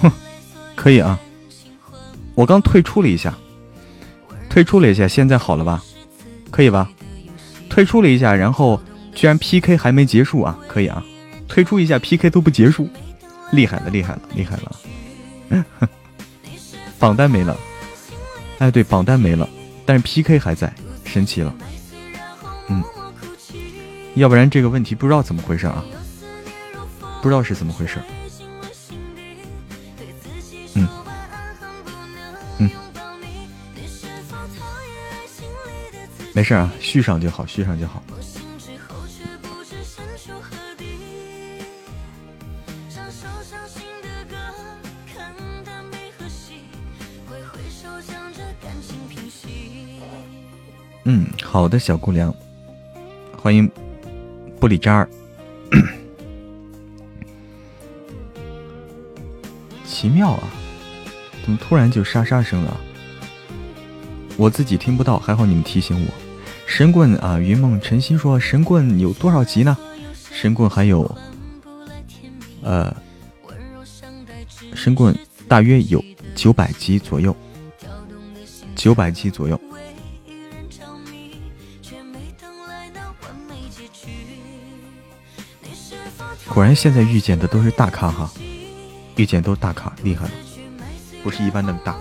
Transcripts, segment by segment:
哼，可以啊。我刚退出了一下，退出了一下，现在好了吧？可以吧？退出了一下，然后居然 PK 还没结束啊！可以啊，退出一下 PK 都不结束，厉害了，厉害了，厉害了！榜单没了，哎，对，榜单没了，但是 PK 还在，神奇了。嗯，要不然这个问题不知道怎么回事啊，不知道是怎么回事。没事啊，续上就好，续上就好。嗯，好的，小姑娘，欢迎玻璃渣儿。奇妙啊，怎么突然就沙沙声了？我自己听不到，还好你们提醒我。神棍啊！云梦晨曦说：“神棍有多少集呢？神棍还有，呃，神棍大约有九百集左右，九百集左右。果然现在遇见的都是大咖哈，遇见都是大咖，厉害了，不是一般那么大。”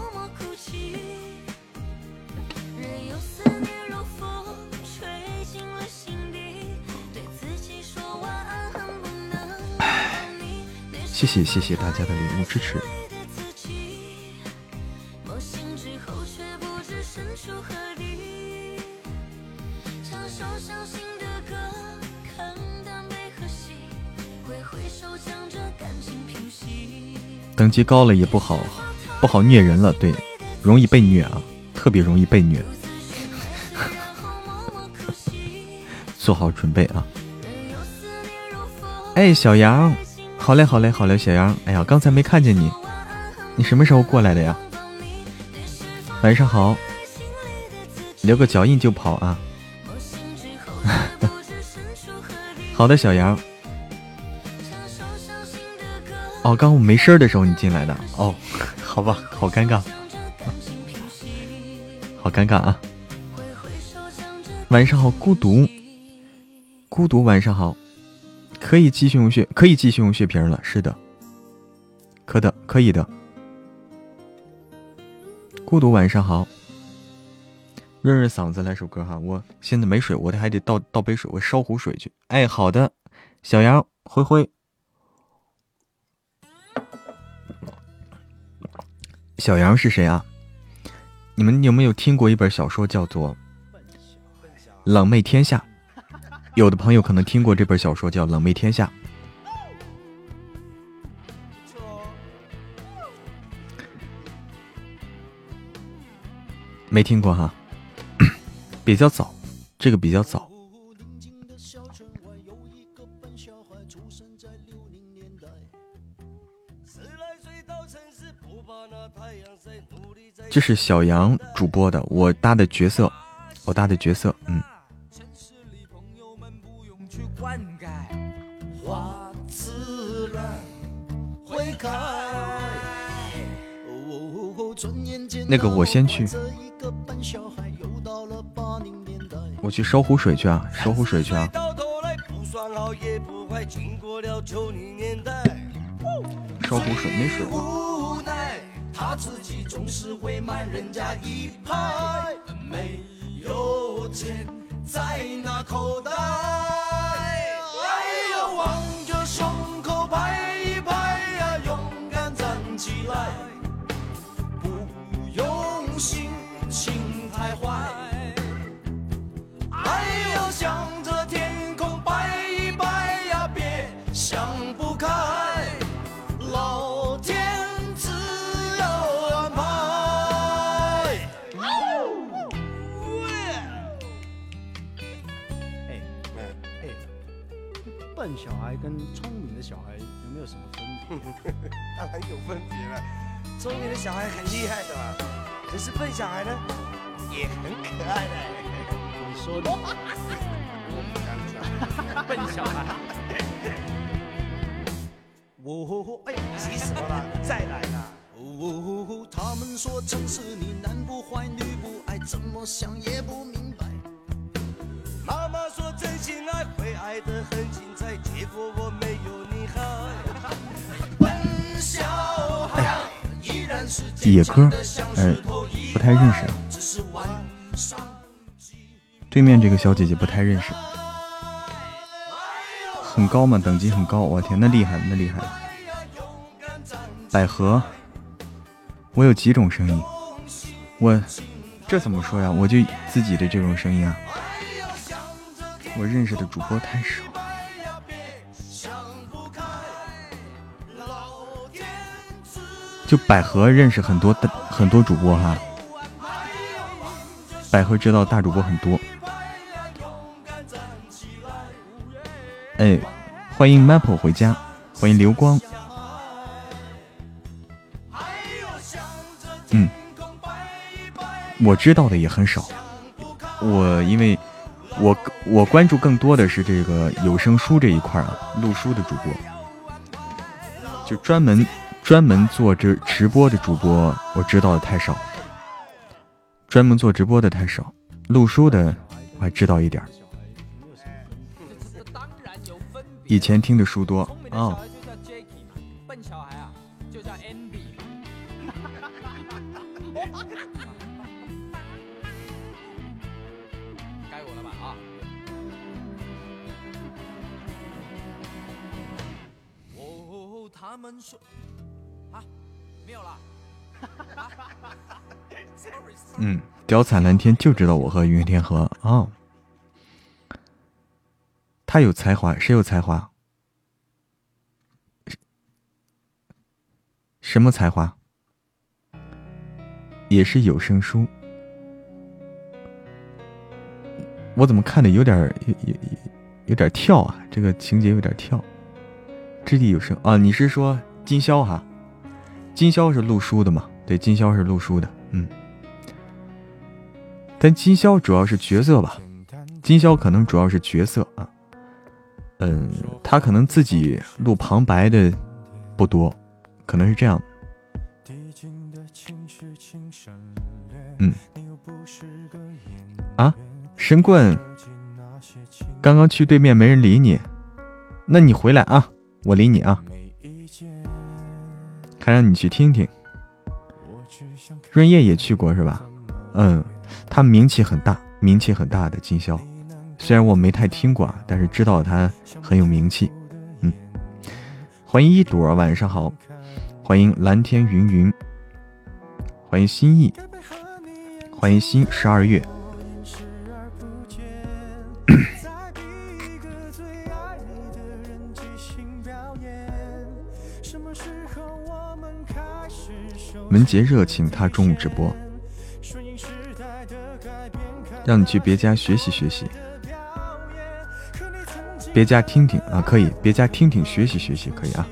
谢谢谢谢大家的礼物支持。等级高了也不好，不好虐人了，对，容易被虐啊，特别容易被虐。做好准备啊！哎，小杨。好嘞，好嘞，好嘞，小杨。哎呀，刚才没看见你，你什么时候过来的呀？晚上好，留个脚印就跑啊！好的，小杨。哦，刚我没声的时候你进来的。哦，好吧，好尴尬，好尴尬啊！晚上好，孤独，孤独，晚上好。可以继续用血，可以继续用血瓶了。是的，可的，可以的。孤独晚上好，润润嗓子来首歌哈。我现在没水，我得还得倒倒杯水，我烧壶水去。哎，好的，小杨，灰灰，小杨是谁啊？你们有没有听过一本小说叫做《冷妹天下》？有的朋友可能听过这本小说，叫《冷媚天下》，没听过哈，比较早，这个比较早。这是小杨主播的，我搭的角色，我搭的角色，嗯。那个，我先去，我去烧壶水去啊，烧壶水去啊。烧壶水没水他自己总是会慢人家一拍没有钱在那口袋。孩跟聪明的小孩有没有什么分别？当然有分别了，聪明的小孩很厉害的嘛。可是笨小孩呢，也很可爱的。你说的，笨小孩。哦，哎，急死我了！再来啦！哦，他们说城市里男不坏女不爱，怎么想也不明白。妈妈说真心爱会爱得很精彩，结果我没有你好。笨小孩依然是野哥，哎，不太认识。对面这个小姐姐不太认识。很高吗？等级很高，我天，那厉害，那厉害。百合，我有几种声音，我这怎么说呀？我就自己的这种声音啊。我认识的主播太少。就百合认识很多的很多主播哈，百合知道大主播很多。哎，欢迎 Maple 回家，欢迎流光。嗯，我知道的也很少。我因为我我关注更多的是这个有声书这一块啊，录书的主播，就专门专门做这直播的主播，我知道的太少。专门做直播的太少，录书的我还知道一点。以前听的书多啊。他们说啊，没有了。嗯，貂彩蓝天就知道我和云天河啊。他有才华，谁有才华？什么才华？也是有声书。我怎么看的有点有有有点跳啊？这个情节有点跳。掷地有声啊！你是说金宵哈？金宵是录书的嘛？对，金宵是录书的。嗯，但金宵主要是角色吧？金宵可能主要是角色啊。嗯，他可能自己录旁白的不多，可能是这样。嗯。啊，神棍，刚刚去对面没人理你，那你回来啊，我理你啊。还让你去听听。润叶也去过是吧？嗯，他名气很大，名气很大的金宵。虽然我没太听过啊，但是知道他很有名气。嗯，欢迎一朵，晚上好。欢迎蓝天云云，欢迎心意，欢迎新十二月。文杰热情，他中午直播，让你去别家学习学习。别家听听啊，可以；别家听听，学习学习，可以啊。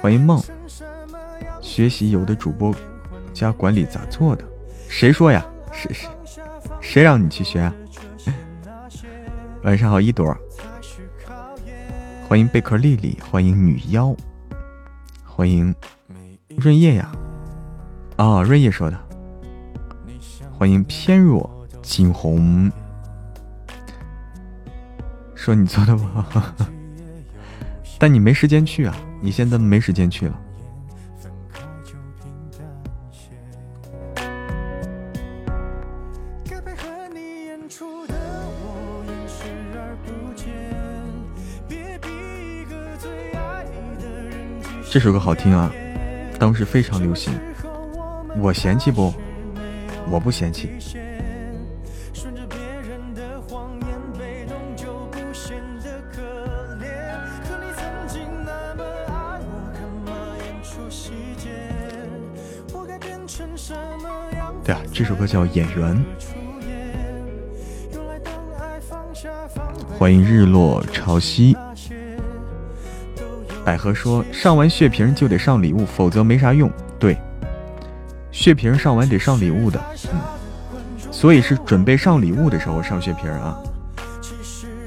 欢迎梦，学习有的主播加管理咋做的？谁说呀？谁谁谁让你去学啊？晚上好，一朵。欢迎贝壳丽丽，欢迎女妖，欢迎润叶呀。啊，润叶说的。欢迎偏若惊鸿。说你做的不好，但你没时间去啊！你现在没时间去了。这首歌好听啊，当时非常流行。我嫌弃不？我不嫌弃。对啊，这首歌叫《演员》。欢迎日落潮汐。百合说：“上完血瓶就得上礼物，否则没啥用。”对，血瓶上完得上礼物的，嗯，所以是准备上礼物的时候上血瓶啊，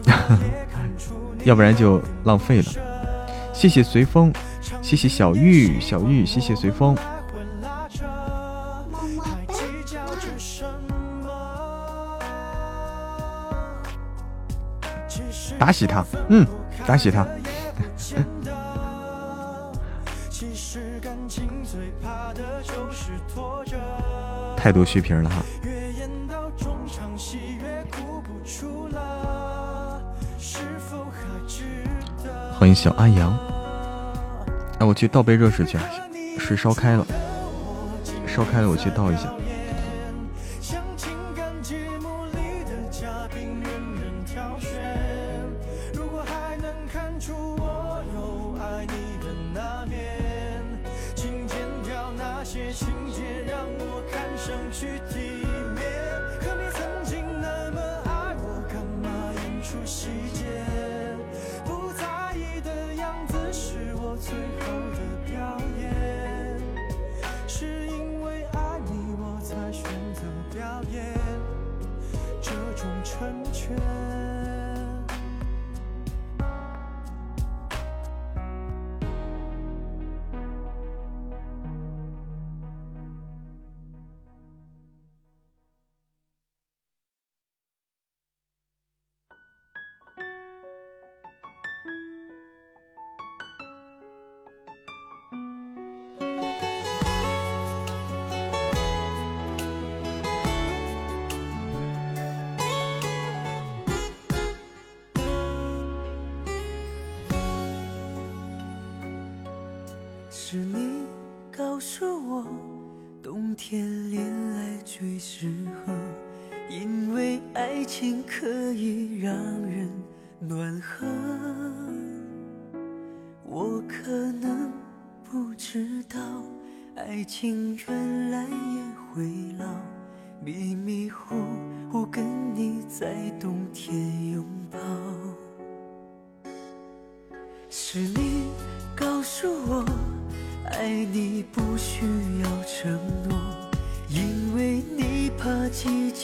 要不然就浪费了。谢谢随风，谢谢小玉，小玉，谢谢随风。打死他，嗯，打死他。太多血瓶了哈。欢迎小阿阳，哎，我去倒杯热水去，水烧开了，烧开了，我去倒一下。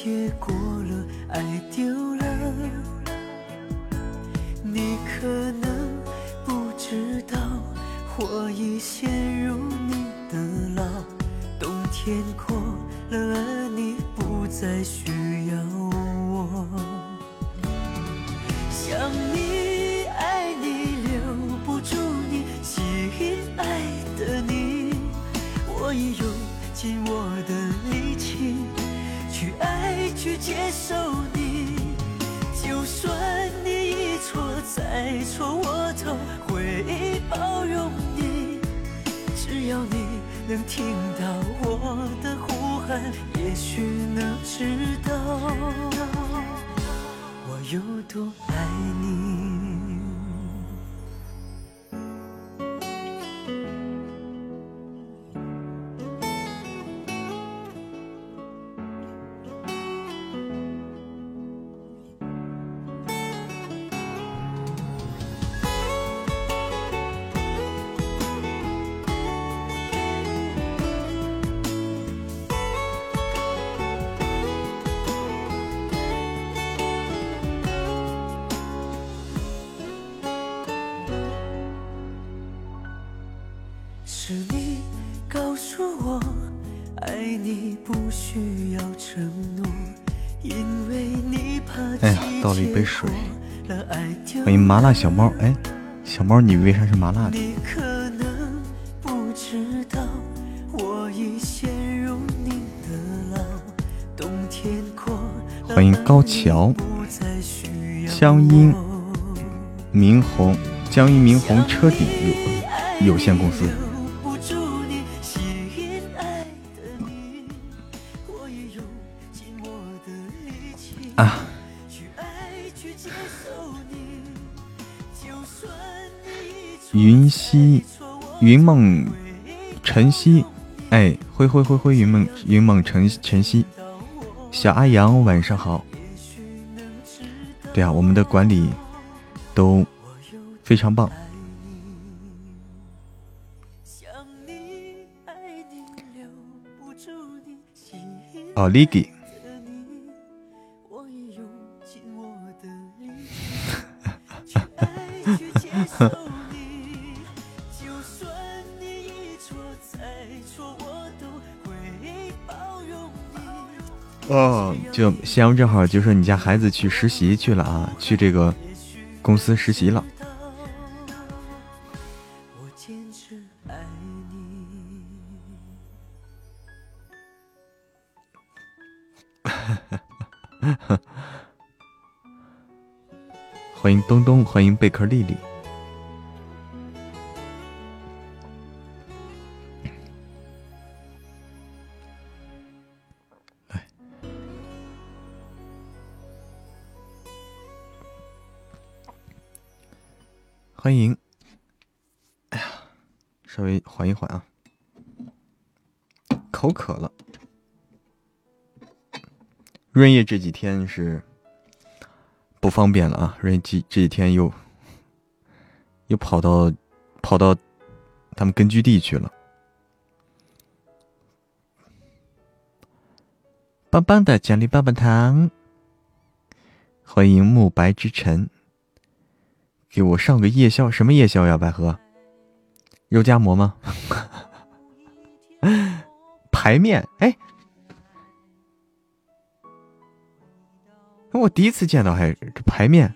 夜过了爱丢了。你可能不知道我已陷入你的牢。冬天过了而你不再需接受你就算你一错再错我都会包容你只要你能听到我的呼喊也许能知道我有多爱你。麻辣小猫，哎，小猫，你为啥是麻辣的？欢迎高桥，江阴明红，江阴明红车顶有有限公司。云溪，云梦晨曦，哎，灰灰灰灰，云梦云梦晨晨曦，小阿阳晚上好。对啊，我们的管理都非常棒。哦，Ligi。哦，就夕阳正好就说你家孩子去实习去了啊，去这个公司实习了。欢迎东东，欢迎贝壳丽丽。欢迎，哎呀，稍微缓一缓啊，口渴了。润叶这几天是不方便了啊，润叶这这几天又又跑到跑到他们根据地去了。棒棒的奖励棒棒糖，欢迎慕白之晨。给我上个夜宵，什么夜宵呀？百合，肉夹馍吗？排面？哎，我第一次见到，还这排面，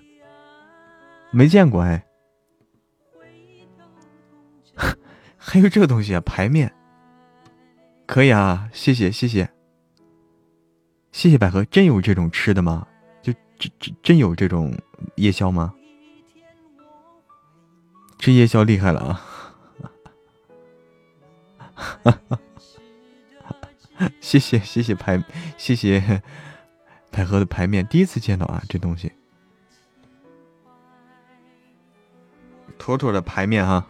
没见过哎，还有这个东西啊？排面，可以啊，谢谢谢谢，谢谢百合，真有这种吃的吗？就真真真有这种夜宵吗？这夜宵厉害了啊！谢谢谢谢排谢谢百合的排面，第一次见到啊，这东西，妥妥的排面哈，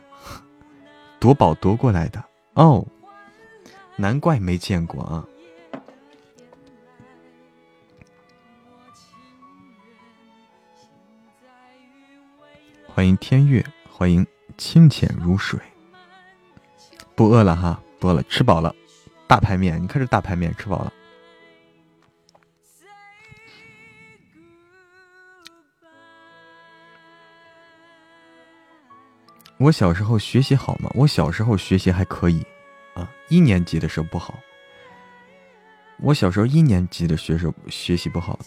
夺宝夺过来的哦，难怪没见过啊。欢迎天月，欢迎清浅如水。不饿了哈，不饿了，吃饱了。大排面，你看这大排面，吃饱了。我小时候学习好吗？我小时候学习还可以啊，一年级的时候不好。我小时候一年级的学时候学习不好，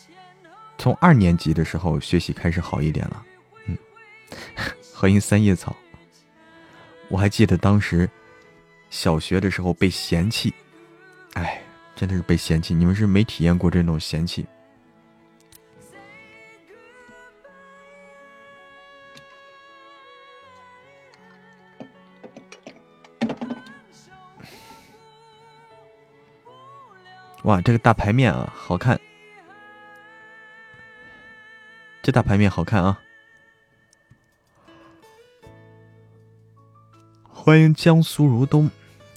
从二年级的时候学习开始好一点了。欢迎三叶草。我还记得当时小学的时候被嫌弃，哎，真的是被嫌弃。你们是没体验过这种嫌弃。哇，这个大排面啊，好看。这大排面好看啊。欢迎江苏如东，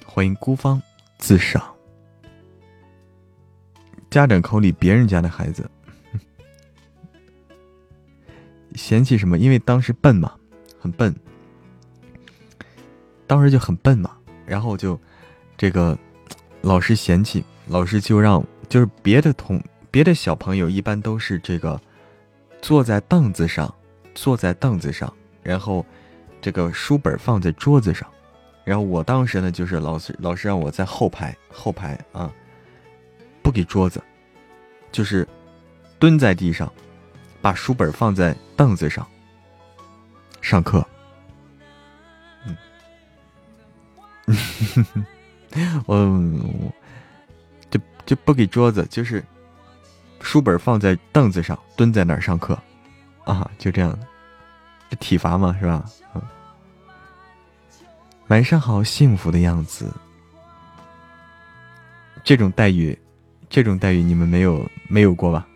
欢迎孤芳自赏。家长口里别人家的孩子，嫌弃什么？因为当时笨嘛，很笨，当时就很笨嘛，然后就这个老师嫌弃，老师就让就是别的同别的小朋友一般都是这个坐在凳子上，坐在凳子上，然后这个书本放在桌子上。然后我当时呢，就是老师老师让我在后排后排啊，不给桌子，就是蹲在地上，把书本放在凳子上上课。嗯，我就就不给桌子，就是书本放在凳子上，蹲在那儿上课啊，就这样，这体罚嘛，是吧？嗯。晚上好，幸福的样子。这种待遇，这种待遇你们没有没有过吧？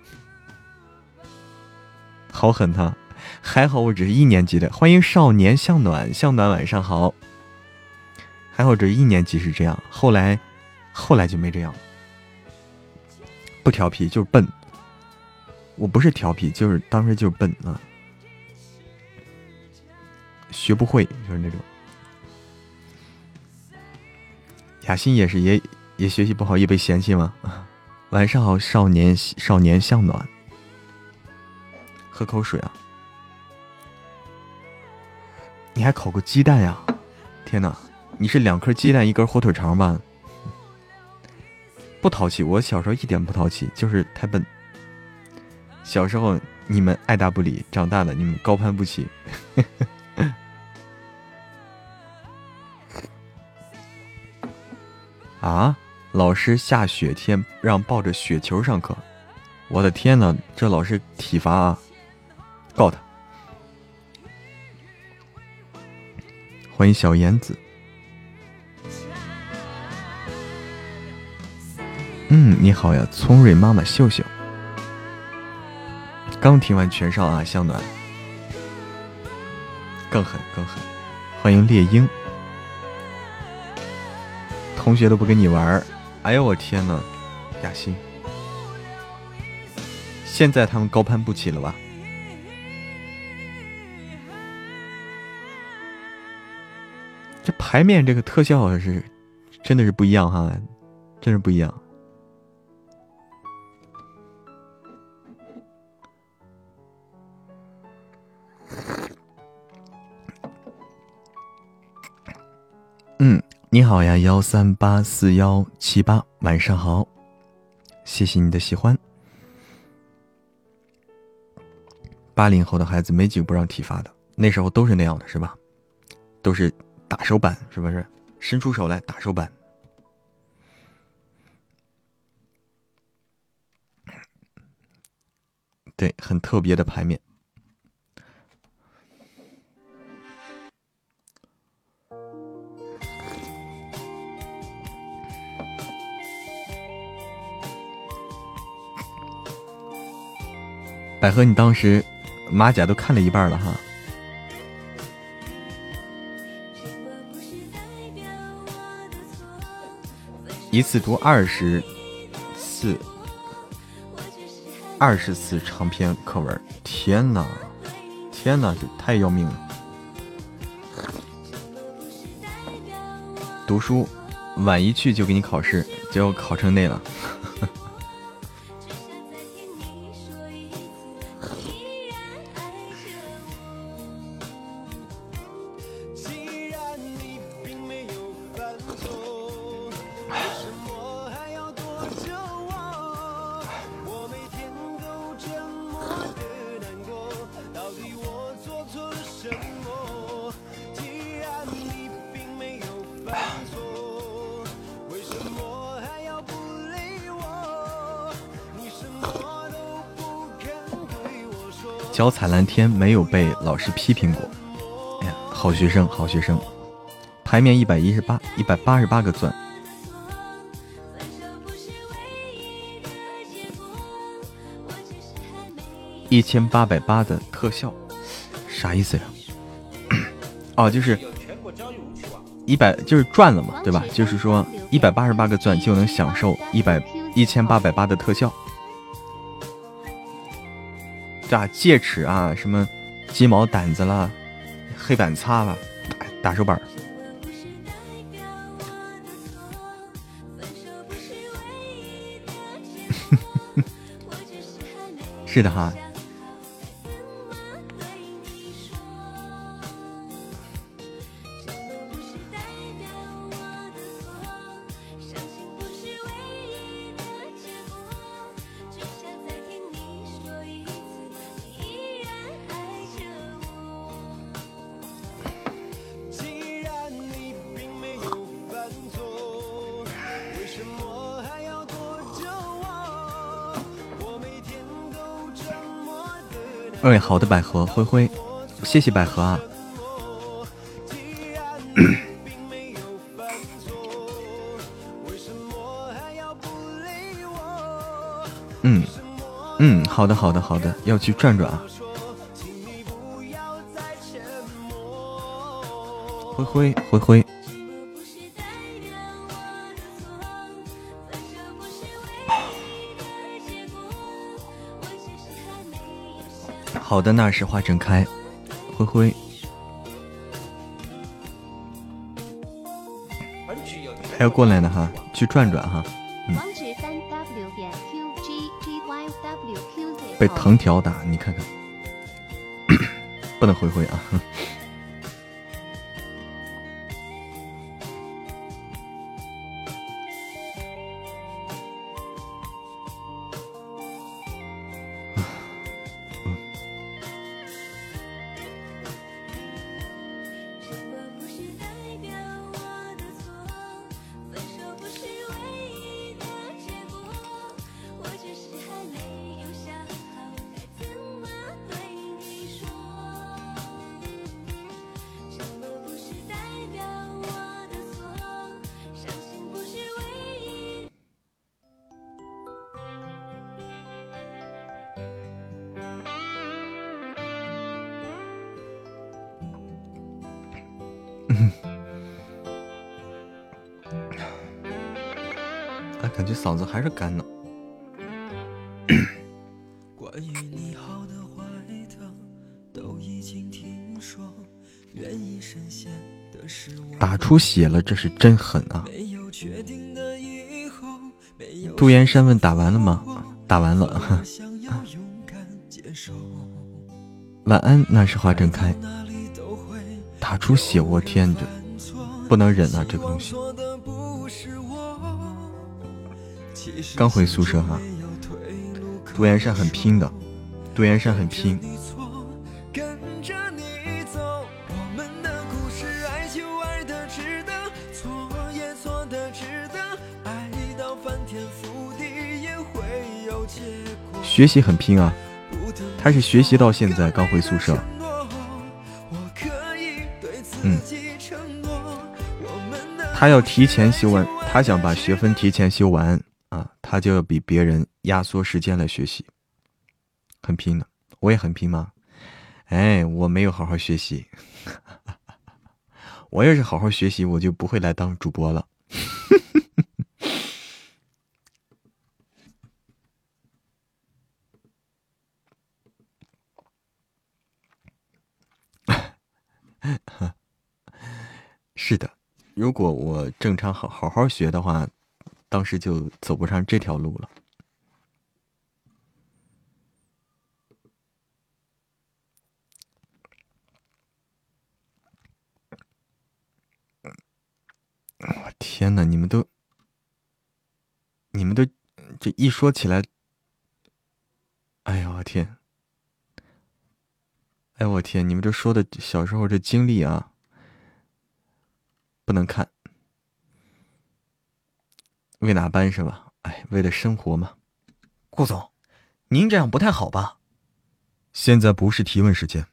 好狠他，还好我只是一年级的。欢迎少年向暖，向暖晚上好。还好这一年级是这样，后来后来就没这样了。不调皮就是笨，我不是调皮，就是当时就是笨啊，学不会就是那种。雅欣也是，也也学习不好，也被嫌弃吗？晚上好，少年少年向暖，喝口水啊！你还烤过鸡蛋呀？天哪，你是两颗鸡蛋一根火腿肠吧？不淘气，我小时候一点不淘气，就是太笨。小时候你们爱答不理，长大了你们高攀不起。啊！老师下雪天让抱着雪球上课，我的天呐，这老师体罚啊！告他。欢迎小燕子。嗯，你好呀，聪瑞妈妈秀秀。刚听完全上啊，向暖。更狠，更狠。欢迎猎鹰。同学都不跟你玩儿，哎呦我天呐，雅欣，现在他们高攀不起了吧？这牌面这个特效是真的是不一样哈，真是不一样。你好呀，幺三八四幺七八，晚上好，谢谢你的喜欢。八零后的孩子没几个不让体罚的，那时候都是那样的，是吧？都是打手板，是不是？伸出手来打手板。对，很特别的牌面。百合，你当时马甲都看了一半了哈。一次读二十次，二十次长篇课文，天哪，天哪，这太要命了！读书晚一去就给你考试，结果考成那了。天，没有被老师批评过。哎呀，好学生，好学生。牌面一百一十八，一百八十八个钻，一千八百八的特效，啥意思呀？哦，就是一百，就是赚了嘛，对吧？就是说一百八十八个钻就能享受一百一千八百八的特效。啊，戒尺啊，什么鸡毛掸子啦，黑板擦啦，打手板 是的哈。好的，百合灰灰，谢谢百合啊。嗯嗯，好的好的好的，要去转转啊。灰灰灰灰。好的，那是花正开，灰灰，还要过来呢哈，去转转哈，嗯。被藤条打，你看看，不能灰灰啊。出血了，这是真狠啊！杜岩山问打完了吗？打完了。晚安，那时花正开。打出血，我天，这不能忍啊！这个东西。刚回宿舍哈。杜岩山很拼的，杜岩山很拼。学习很拼啊，他是学习到现在刚回宿舍。嗯，他要提前修完，他想把学分提前修完啊，他就要比别人压缩时间来学习，很拼的。我也很拼吗？哎，我没有好好学习。我要是好好学习，我就不会来当主播了。是的，如果我正常好好好学的话，当时就走不上这条路了。我天哪！你们都，你们都，这一说起来，哎呀，我天！哎，我天！你们这说的小时候这经历啊，不能看。为哪般是吧？哎，为了生活嘛。顾总，您这样不太好吧？现在不是提问时间。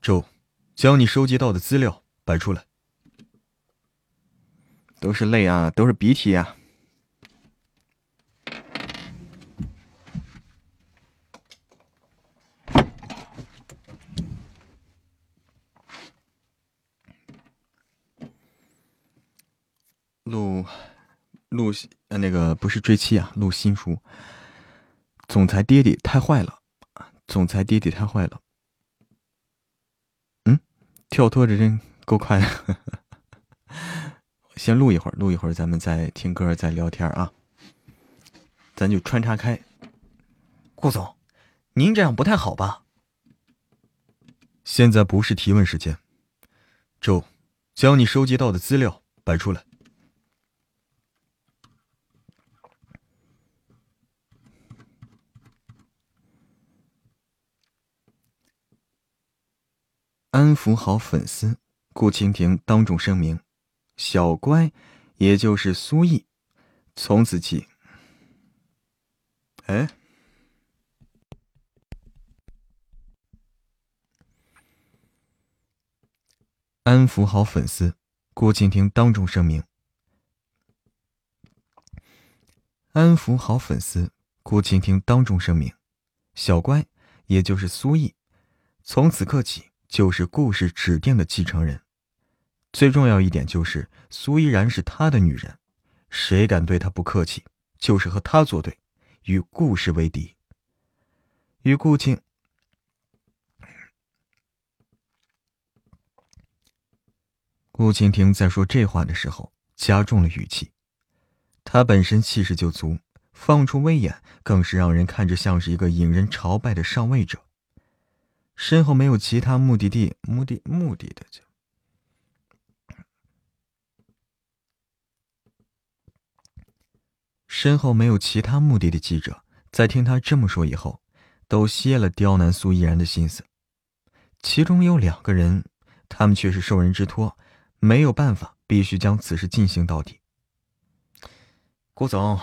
周，将你收集到的资料摆出来。都是泪啊，都是鼻涕啊。录录呃那个不是追妻啊，录新书。总裁爹爹太坏了，总裁爹爹太坏了。嗯，跳脱的真够快的。先录一会儿，录一会儿，咱们再听歌，再聊天啊。咱就穿插开。顾总，您这样不太好吧？现在不是提问时间。周，将你收集到的资料摆出来。安抚好粉丝，顾蜻蜓当众声明：小乖，也就是苏毅，从此起，哎，安抚好粉丝，顾蜻蜓当众声明：安抚好粉丝，顾蜻蜓当众声明：小乖，也就是苏毅，从此刻起。就是顾氏指定的继承人，最重要一点就是苏依然是他的女人，谁敢对他不客气，就是和他作对，与顾氏为敌。与顾庆，顾蜻蜓在说这话的时候加重了语气，他本身气势就足，放出威严，更是让人看着像是一个引人朝拜的上位者。身后没有其他目的地，目的目的的就。身后没有其他目的的记者，在听他这么说以后，都歇了刁难苏依然的心思。其中有两个人，他们却是受人之托，没有办法，必须将此事进行到底。顾总，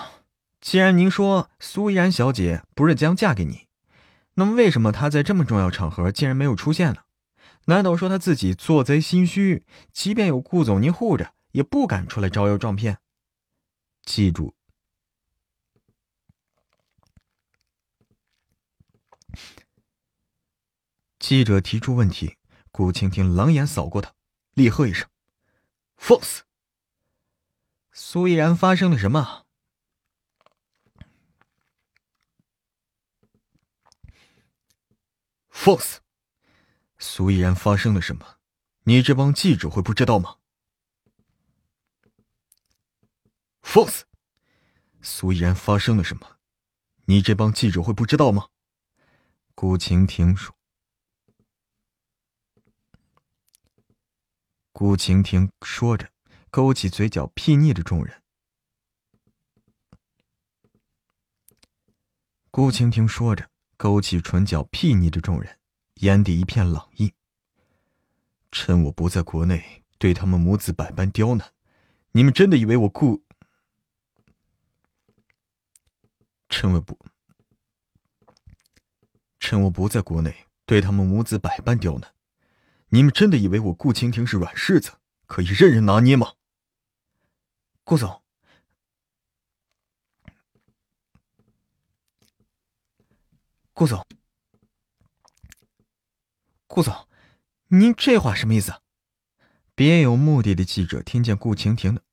既然您说苏依然小姐不是将嫁给你。那么，为什么他在这么重要场合竟然没有出现呢？难道说他自己做贼心虚？即便有顾总您护着，也不敢出来招摇撞骗。记住，记者提出问题，顾青青冷眼扫过他，厉喝一声：“放肆！”苏依然发生了什么放肆！苏依然发生了什么？你这帮记者会不知道吗？放肆！苏依然发生了什么？你这帮记者会不知道吗？顾晴婷说。顾晴婷说着，勾起嘴角，睥睨着众人。顾晴婷说着，勾起唇角，睥睨着众人，眼底一片冷意。趁我不在国内，对他们母子百般刁难，你们真的以为我顾？趁我不，趁我不在国内，对他们母子百般刁难，你们真的以为我顾蜻蜓是软柿子，可以任人拿捏吗？顾总，顾总，顾总，您这话什么意思？别有目的的记者听见顾晴婷的。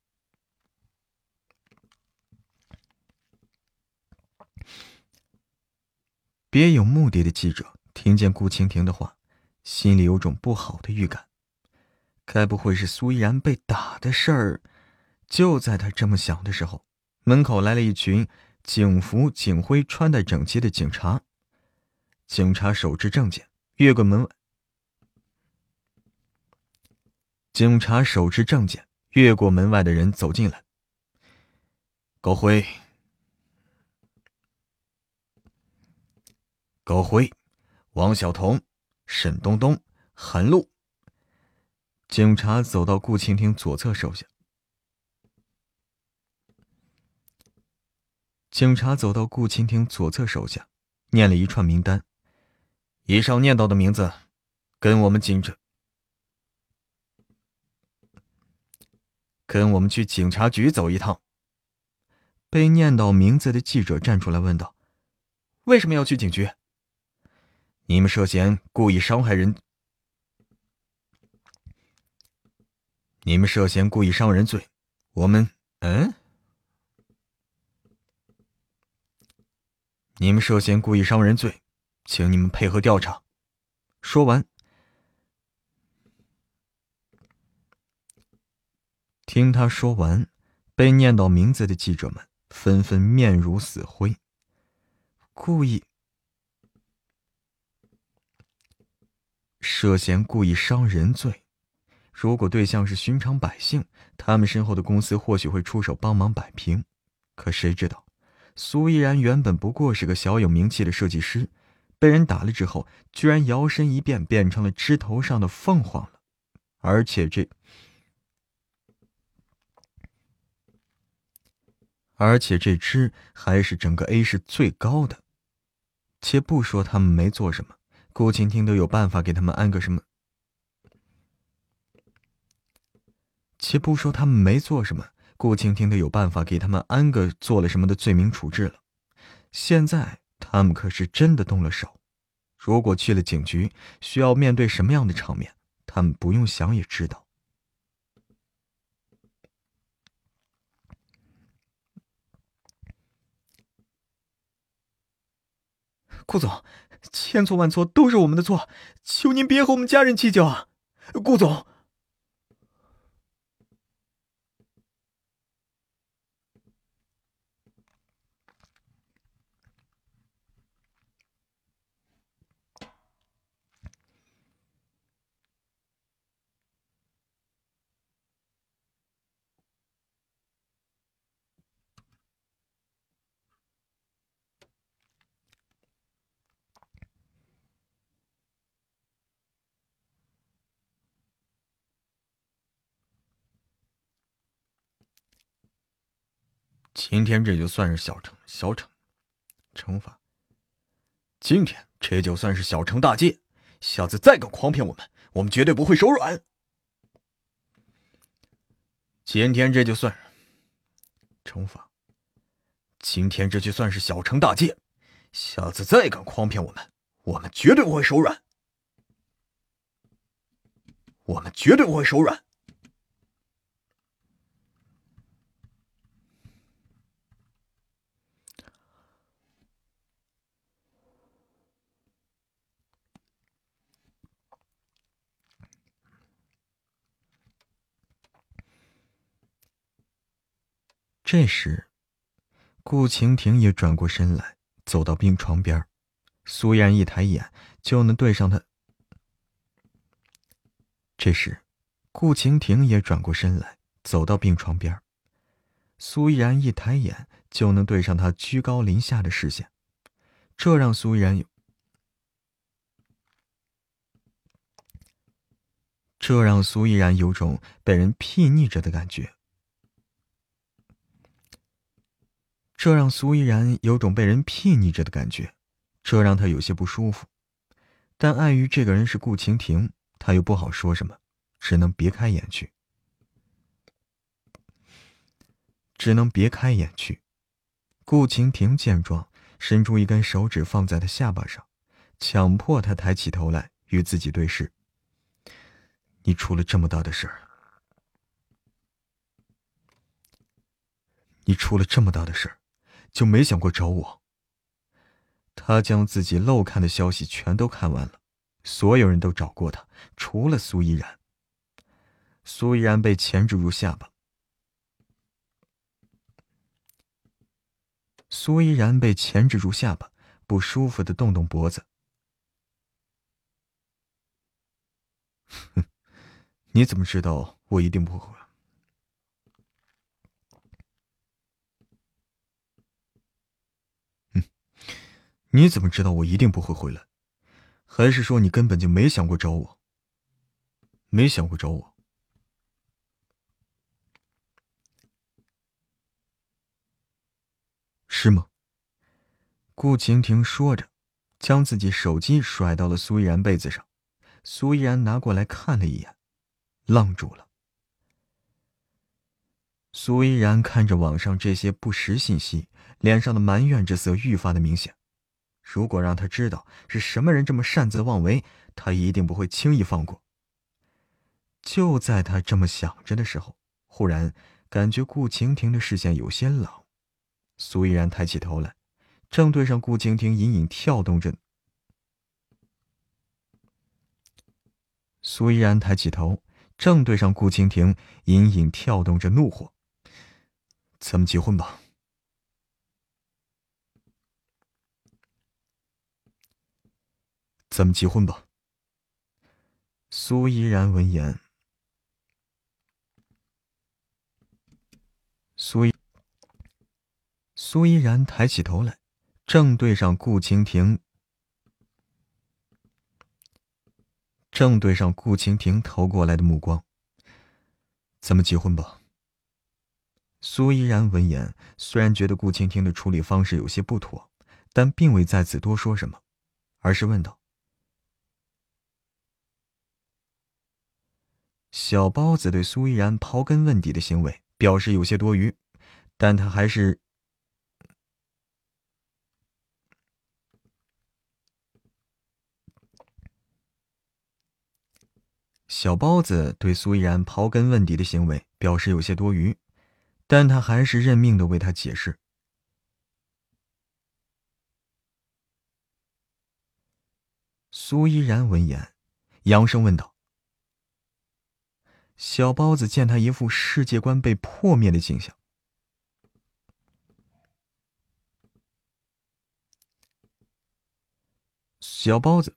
别有目的的记者听见顾晴婷的话，心里有种不好的预感。该不会是苏依然被打的事儿？就在他这么想的时候，门口来了一群警服、警徽穿戴整齐的警察。警察手持证件，越过门外。警察手持证件，越过门外的人走进来。高辉。高辉、王晓彤、沈东东、韩露。警察走到顾蜻蜓左侧手下。警察走到顾蜻蜓左侧手下，念了一串名单。以上念到的名字，跟我们警察，跟我们去警察局走一趟。被念到名字的记者站出来问道：“为什么要去警局？”你们涉嫌故意伤害人，你们涉嫌故意伤人罪，我们嗯，你们涉嫌故意伤人罪，请你们配合调查。说完，听他说完，被念到名字的记者们纷纷面如死灰，故意。涉嫌故意伤人罪，如果对象是寻常百姓，他们身后的公司或许会出手帮忙摆平。可谁知道，苏依然原本不过是个小有名气的设计师，被人打了之后，居然摇身一变变成了枝头上的凤凰了，而且这，而且这枝还是整个 A 市最高的。且不说他们没做什么。顾晴婷都有办法给他们安个什么？且不说他们没做什么，顾晴婷都有办法给他们安个做了什么的罪名处置了。现在他们可是真的动了手。如果去了警局，需要面对什么样的场面，他们不用想也知道。顾总。千错万错都是我们的错，求您别和我们家人计较啊，顾总。今天这就算是小惩小惩惩罚。今天这就算是小惩大戒，下次再敢诓骗我们，我们绝对不会手软。今天这就算惩罚。今天这就算是小惩大戒，下次再敢诓骗我们，我们绝对不会手软。我们绝对不会手软。这时，顾晴婷也转过身来，走到病床边苏依然一抬眼就能对上他。这时，顾晴婷也转过身来，走到病床边苏依然一抬眼就能对上他居高临下的视线，这让苏依然有，这让苏依然有种被人睥睨着的感觉。这让苏依然有种被人睥睨着的感觉，这让他有些不舒服。但碍于这个人是顾晴婷，他又不好说什么，只能别开眼去。只能别开眼去。顾晴婷见状，伸出一根手指放在他下巴上，强迫他抬起头来与自己对视。你出了这么大的事儿，你出了这么大的事儿。就没想过找我。他将自己漏看的消息全都看完了，所有人都找过他，除了苏依然。苏依然被钳制住下巴。苏依然被钳制住下巴，不舒服的动动脖子。哼，你怎么知道我一定不会？你怎么知道我一定不会回来？还是说你根本就没想过找我？没想过找我，是吗？顾晴婷说着，将自己手机甩到了苏依然被子上。苏依然拿过来看了一眼，愣住了。苏依然看着网上这些不实信息，脸上的埋怨之色愈发的明显。如果让他知道是什么人这么擅自妄为，他一定不会轻易放过。就在他这么想着的时候，忽然感觉顾晴婷的视线有些冷。苏依然抬起头来，正对上顾晴婷隐隐跳动着。苏依然抬起头，正对上顾晴婷隐隐跳动着怒火。咱们结婚吧。咱们结婚吧。苏依然闻言，苏苏依然抬起头来，正对上顾晴婷，正对上顾晴婷投过来的目光。咱们结婚吧。苏依然闻言，虽然觉得顾晴婷的处理方式有些不妥，但并未在此多说什么，而是问道。小包子对苏依然刨根问底的行为表示有些多余，但他还是……小包子对苏依然刨根问底的行为表示有些多余，但他还是认命的为他解释。苏依然闻言，扬声问道。小包子见他一副世界观被破灭的景象，小包子，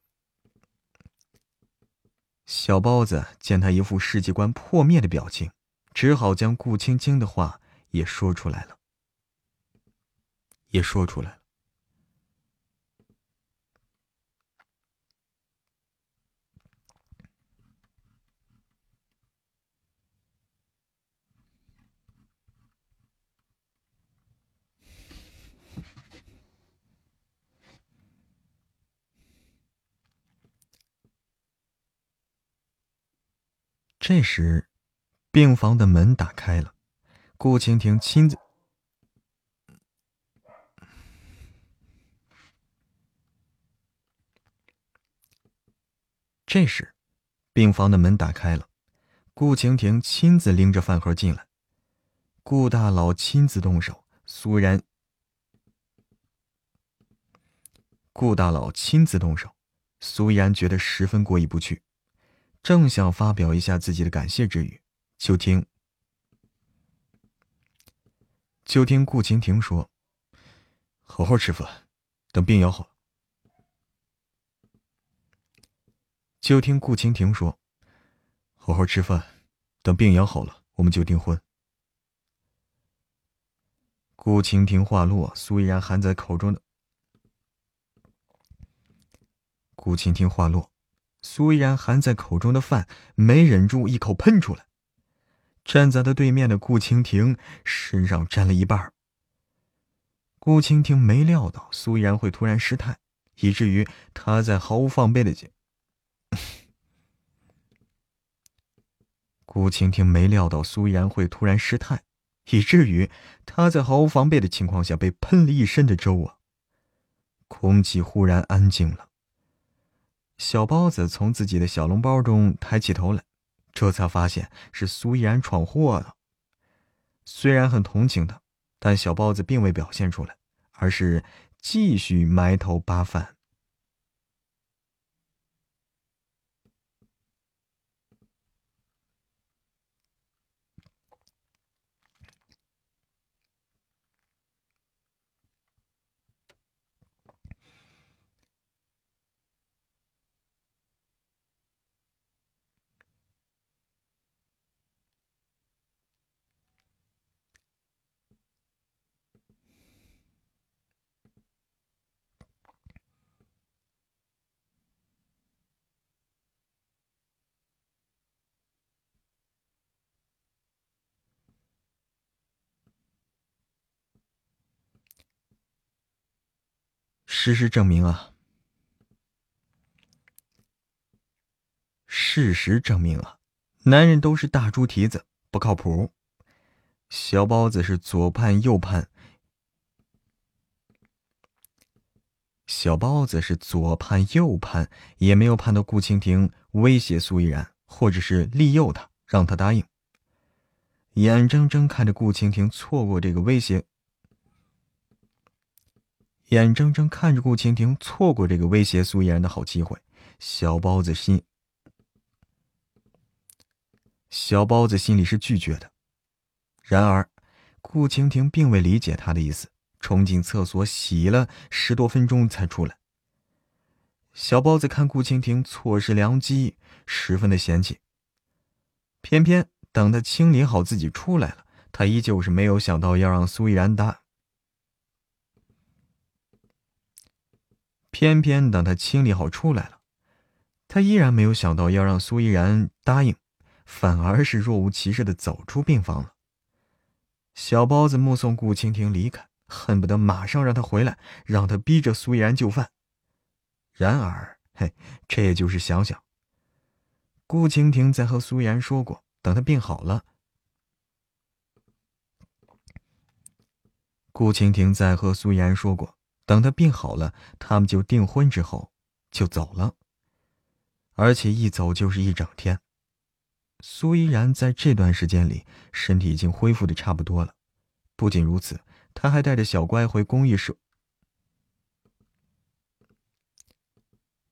小包子见他一副世界观破灭的表情，只好将顾青青的话也说出来了，也说出来了。这时，病房的门打开了，顾晴婷亲自。这时，病房的门打开了，顾晴婷亲自拎着饭盒进来。顾大佬亲自动手，苏然。顾大佬亲自动手，苏然觉得十分过意不去，正想发表一下自己的感谢之语，就听，就听顾晴婷说：“好好吃饭，等病养好。”就听顾晴婷说：“好好吃饭，等病养好了，我们就订婚。”顾晴婷话落，苏依然含在口中的。顾晴婷话落，苏依然含在口中的饭没忍住一口喷出来。站在他对面的顾晴婷身上沾了一半。顾晴婷没料到苏依然会突然失态，以至于他在毫无防备的。顾晴婷没料到苏依然会突然失态，以至于他在毫无防备的情况下被喷了一身的粥啊！空气忽然安静了。小包子从自己的小笼包中抬起头来，这才发现是苏依然闯祸了。虽然很同情他，但小包子并未表现出来，而是继续埋头扒饭。事实证明啊，事实证明啊，男人都是大猪蹄子，不靠谱。小包子是左盼右盼，小包子是左盼右盼，也没有盼到顾蜻蜓威胁苏依然，或者是利诱他，让他答应。眼睁睁看着顾蜻蜓错过这个威胁。眼睁睁看着顾清蜓错过这个威胁苏依然的好机会，小包子心，小包子心里是拒绝的。然而，顾清蜓并未理解他的意思，冲进厕所洗了十多分钟才出来。小包子看顾清蜓错失良机，十分的嫌弃。偏偏等他清理好自己出来了，他依旧是没有想到要让苏依然答。偏偏等他清理好出来了，他依然没有想到要让苏依然答应，反而是若无其事的走出病房了。小包子目送顾蜻蜓离开，恨不得马上让他回来，让他逼着苏依然就范。然而，嘿，这也就是想想。顾蜻蜓在和苏依然说过，等他病好了。顾蜻蜓在和苏依然说过。等他病好了，他们就订婚，之后就走了，而且一走就是一整天。苏依然在这段时间里，身体已经恢复的差不多了。不仅如此，他还带着小乖回公寓收。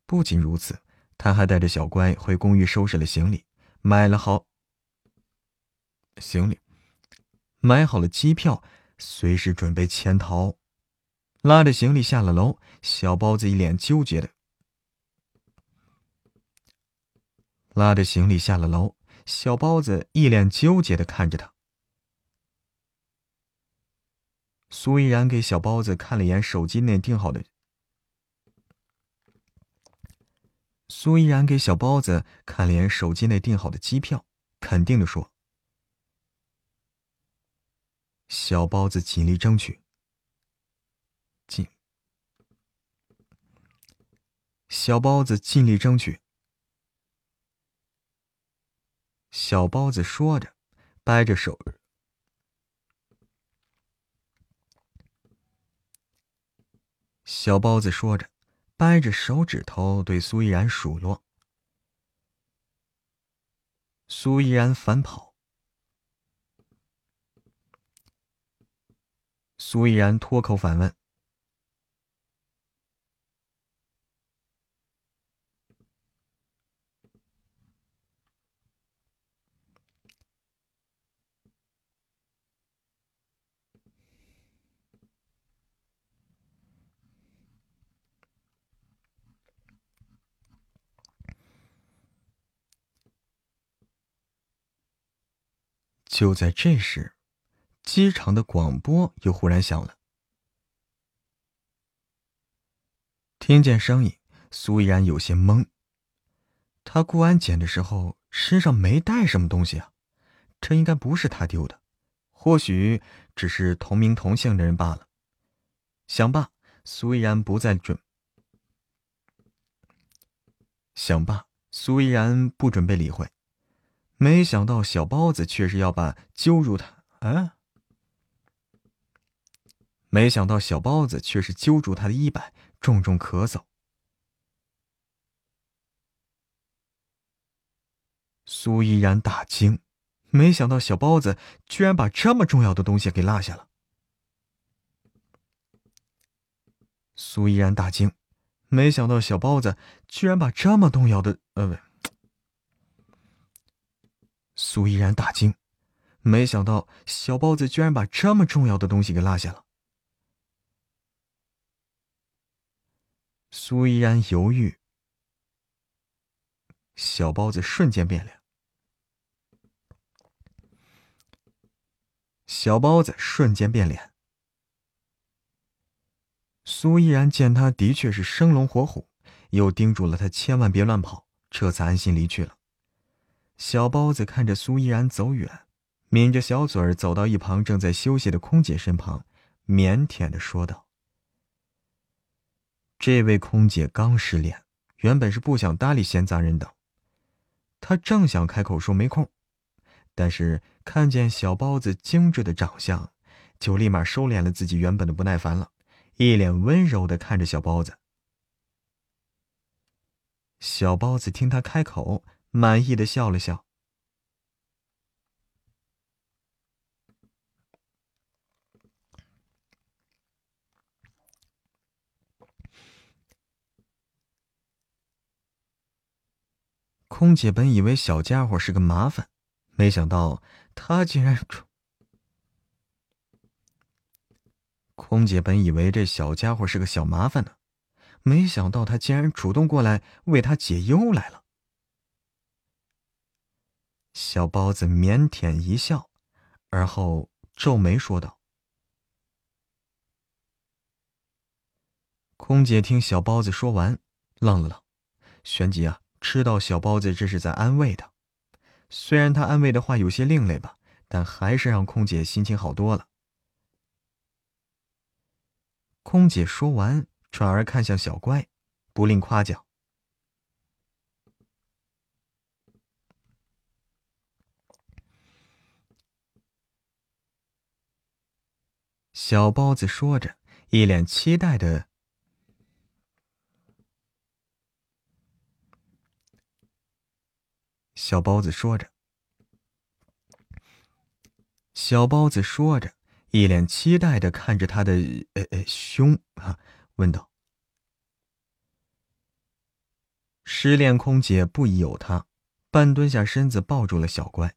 不仅如此，他还带着小乖回公寓收拾了行李，买了好行李，买好了机票，随时准备潜逃。拉着行李下了楼，小包子一脸纠结的拉着行李下了楼，小包子一脸纠结的看着他。苏依然给小包子看了一眼手机内订好的。苏依然给小包子看了眼手机内订好的机票，肯定的说：“小包子尽力争取。”小包子尽力争取。小包子说着，掰着手。小包子说着，掰着手指头对苏依然数落。苏依然反跑。苏依然脱口反问。就在这时，机场的广播又忽然响了。听见声音，苏依然有些懵。他过安检的时候身上没带什么东西啊，这应该不是他丢的，或许只是同名同姓的人罢了。想罢，苏依然不再准。想罢，苏依然不准备理会。没想到小包子却是要把揪住他，啊！没想到小包子却是揪住他的衣摆，重重咳嗽。苏依然大惊，没想到小包子居然把这么重要的东西给落下了。苏依然大惊，没想到小包子居然把这么重要的……呃。苏依然大惊，没想到小包子居然把这么重要的东西给落下了。苏依然犹豫，小包子瞬间变脸。小包子瞬间变脸。苏依然见他的确是生龙活虎，又叮嘱了他千万别乱跑，这才安心离去了。小包子看着苏依然走远，抿着小嘴儿走到一旁正在休息的空姐身旁，腼腆的说道：“这位空姐刚失恋，原本是不想搭理闲杂人等。她正想开口说没空，但是看见小包子精致的长相，就立马收敛了自己原本的不耐烦了，一脸温柔的看着小包子。小包子听他开口。”满意的笑了笑。空姐本以为小家伙是个麻烦，没想到他竟然……空姐本以为这小家伙是个小麻烦呢，没想到他竟然主动过来为他解忧来了。小包子腼腆一笑，而后皱眉说道：“空姐听小包子说完，愣了愣，旋即啊，知道小包子这是在安慰他。虽然他安慰的话有些另类吧，但还是让空姐心情好多了。”空姐说完，转而看向小乖，不吝夸奖。小包子说着，一脸期待的。小包子说着，小包子说着，一脸期待的看着他的呃呃胸啊，问道：“失恋空姐不疑有他，半蹲下身子抱住了小乖，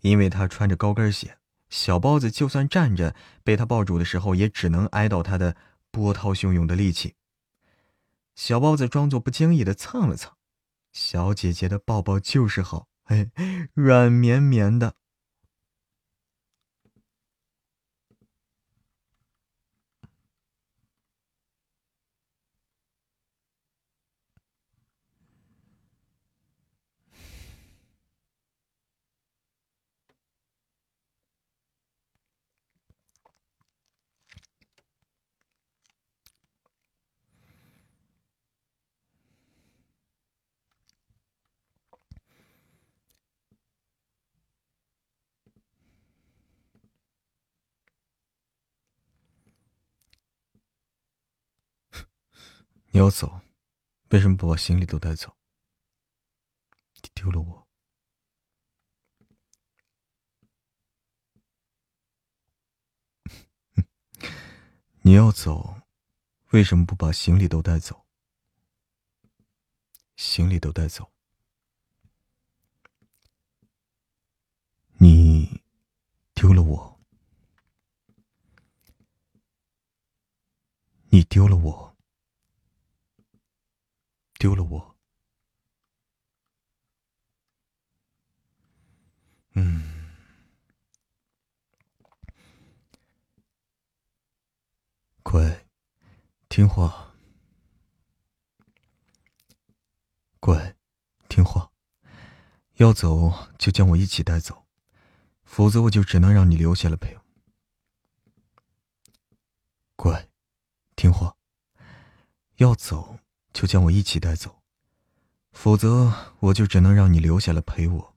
因为他穿着高跟鞋。”小包子就算站着，被他抱住的时候，也只能挨到他的波涛汹涌的力气。小包子装作不经意的蹭了蹭，小姐姐的抱抱就是好，哎，软绵绵的。你要走为什么不把行李都带走？你丢了我。你要走为什么不把行李都带走？行李都带走。你丢了我。你丢了我。丢了我。嗯，乖，听话，乖，听话，要走就将我一起带走。否则我就只能让你留下来陪我。乖，听话。要走就将我一起带走，否则我就只能让你留下来陪我。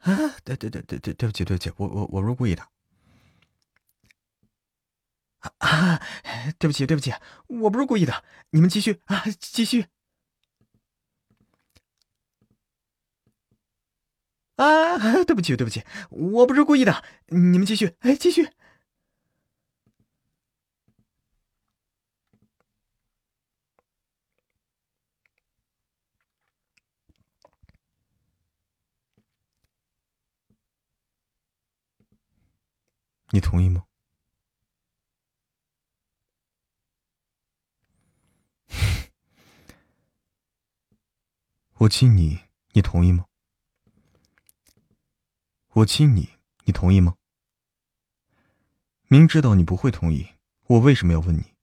啊，对对对对对，对不起对不起，我我我不是故意的。啊，对不起对不起，我不是故意的，你们继续啊，继续。啊，对不起对不起，我不是故意的，你们继续，哎，继续。你同意吗？我亲你，你同意吗？我亲你，你同意吗？明知道你不会同意，我为什么要问你？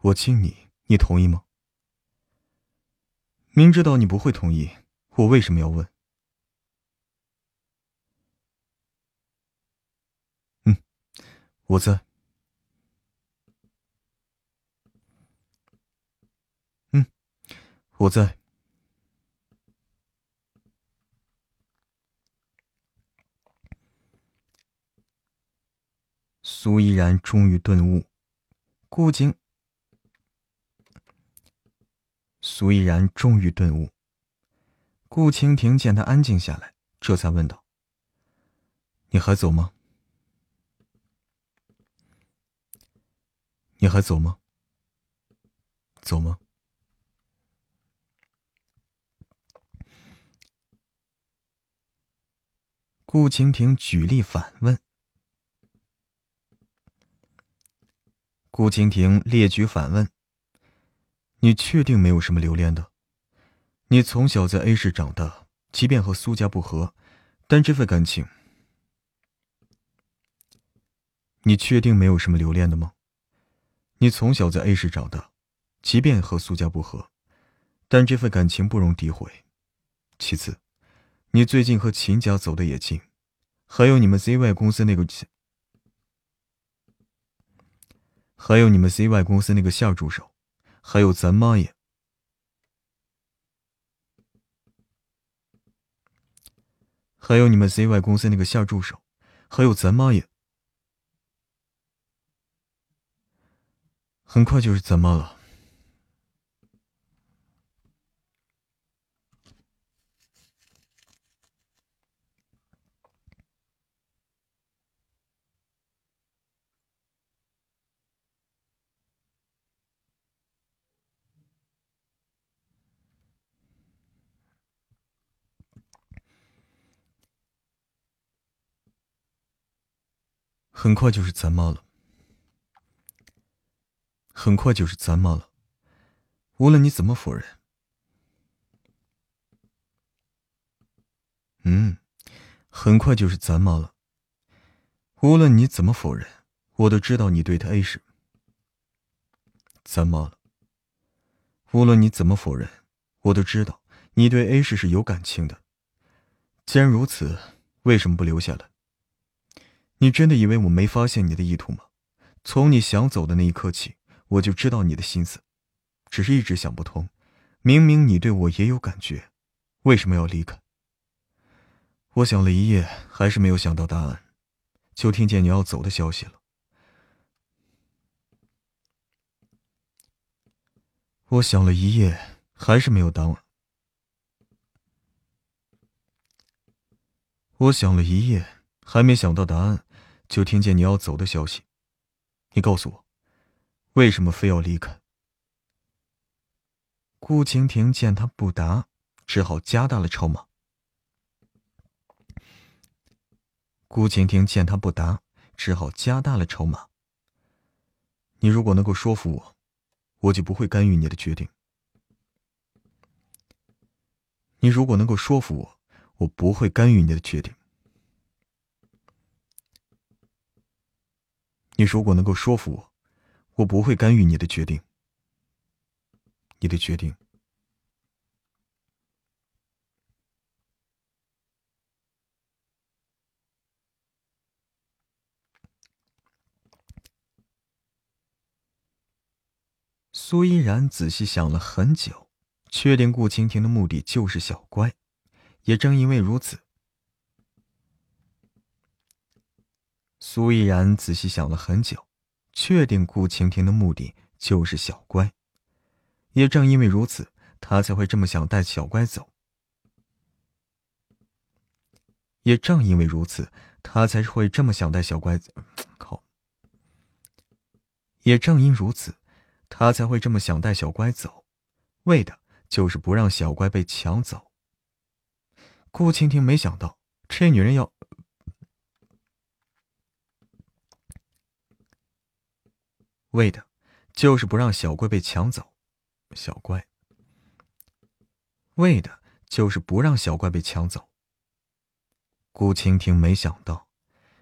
我亲你，你同意吗？明知道你不会同意，我为什么要问？嗯我在。嗯，我在。苏依然终于顿悟，顾景。苏依然终于顿悟，顾蜻蜓见他安静下来，这才问道：“你还走吗？”你还走吗？走吗？顾蜻蜓举例反问。顾蜻蜓列举反问：“你确定没有什么留恋的？你从小在 A 市长大，即便和苏家不和，但这份感情，你确定没有什么留恋的吗？”你从小在 A 市长大，即便和苏家不和，但这份感情不容诋毁。其次，你最近和秦家走的也近，还有你们 ZY 公司那个，还有你们 ZY 公司那个夏助手，还有咱妈也，还有你们 ZY 公司那个夏助手，还有咱妈也。很快就是咱妈了。很快就是咱妈了。很快就是咱妈了，无论你怎么否认。嗯，很快就是咱妈了，无论你怎么否认，我都知道你对他 A 是咱妈了。无论你怎么否认，我都知道你对 A 市是有感情的。既然如此，为什么不留下来？你真的以为我没发现你的意图吗？从你想走的那一刻起。我就知道你的心思，只是一直想不通，明明你对我也有感觉，为什么要离开？我想了一夜，还是没有想到答案，就听见你要走的消息了。我想了一夜，还是没有答案。我想了一夜，还没想到答案，就听见你要走的消息。你告诉我，为什么非要离开？顾晴婷见他不答，只好加大了筹码。顾晴婷见他不答，只好加大了筹码。你如果能够说服我，我就不会干预你的决定。你如果能够说服我，我不会干预你的决定。你如果能够说服我，我不会干预你的决定。你的决定。苏依然仔细想了很久，确定顾蜻蜓的目的就是小乖。也正因为如此，苏依然仔细想了很久，确定顾蜻蜓的目的就是小乖。也正因为如此，他才会这么想带小乖走。也正因为如此，他才会这么想带小乖走。靠！也正因如此。他才会这么想带小乖走，为的就是不让小乖被抢走。顾蜻蜓没想到这女人要，为的就是不让小怪被抢走。小怪，为的就是不让小怪被抢走。顾蜻蜓没想到，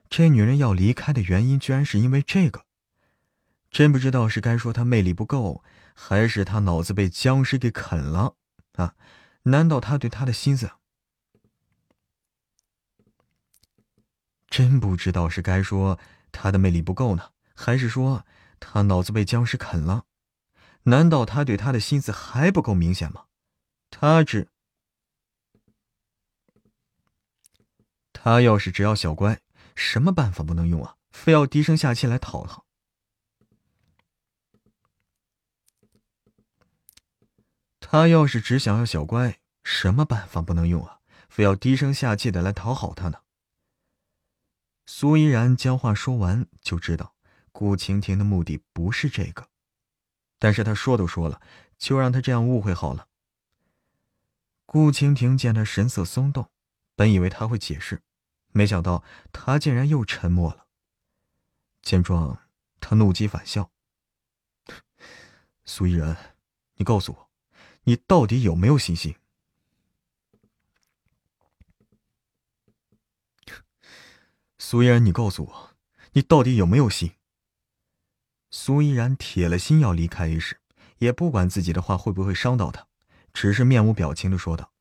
这女人要离开的原因居然是因为这个。真不知道是该说她魅力不够，还是她脑子被僵尸给啃了啊？难道他对她的心思……真不知道是该说他的魅力不够呢，还是说他脑子被僵尸啃了？难道他对他的心思还不够明显吗？他只……他要是只要小乖，什么办法不能用啊？非要低声下气来讨好？他要是只想要小乖，什么办法不能用啊？非要低声下气的来讨好他呢？苏依然将话说完，就知道顾晴婷的目的不是这个，但是他说都说了，就让他这样误会好了。顾晴婷见他神色松动，本以为他会解释，没想到他竟然又沉默了。见状，他怒极反笑：“苏依然，你告诉我。”你到底有没有信心？苏依然，你告诉我，你到底有没有心？苏依然铁了心要离开 A 市，也不管自己的话会不会伤到他，只是面无表情的说道：“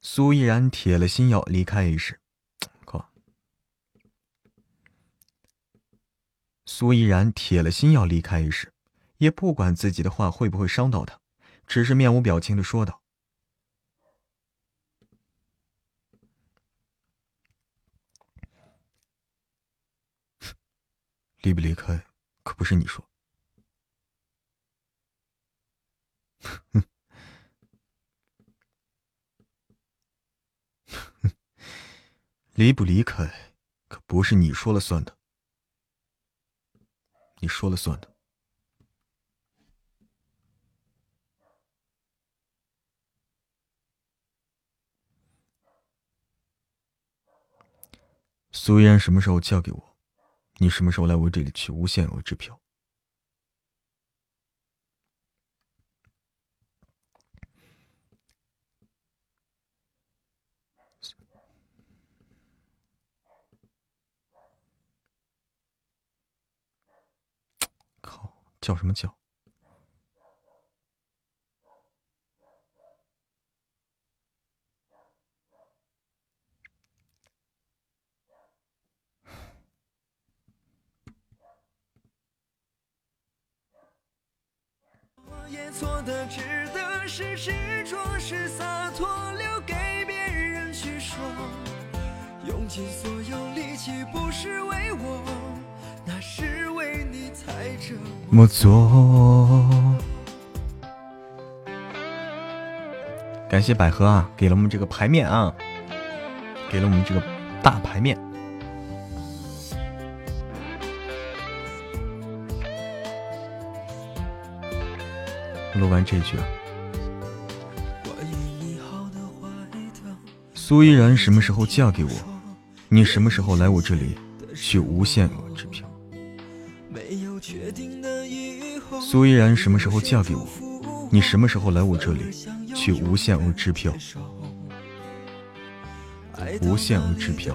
苏依然铁了心要离开 A 市。”苏依然铁了心要离开 A 市。也不管自己的话会不会伤到他，只是面无表情的说道：“离不离开，可不是你说。哼 离不离开，可不是你说了算的。你说了算的。”苏嫣什么时候嫁给我？你什么时候来我这里取无限额支票？靠！叫什么叫？做的值得是执着是洒脱留给别人去说用尽所有力气不是为我那是为你才这么做。感谢百合啊给了我们这个牌面啊给了我们这个大牌面。录完这句啊。苏依然什么时候嫁给我？你什么时候来我这里取无限额支票？苏依然什么时候嫁给我？你什么时候来我这里取无限额支票？无限额支票。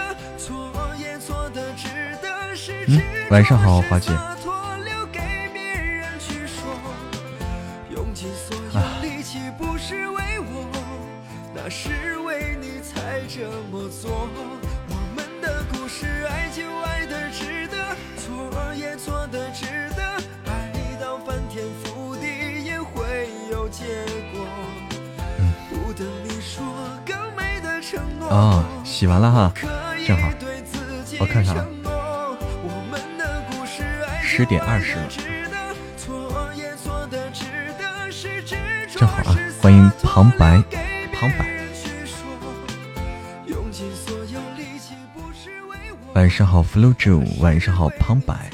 嗯，晚上好，华姐。啊，洗完了哈，正好，我看看啊，十点二十了，正好啊，欢迎旁白，旁白，晚上好，Flo Joe，晚上好，旁白，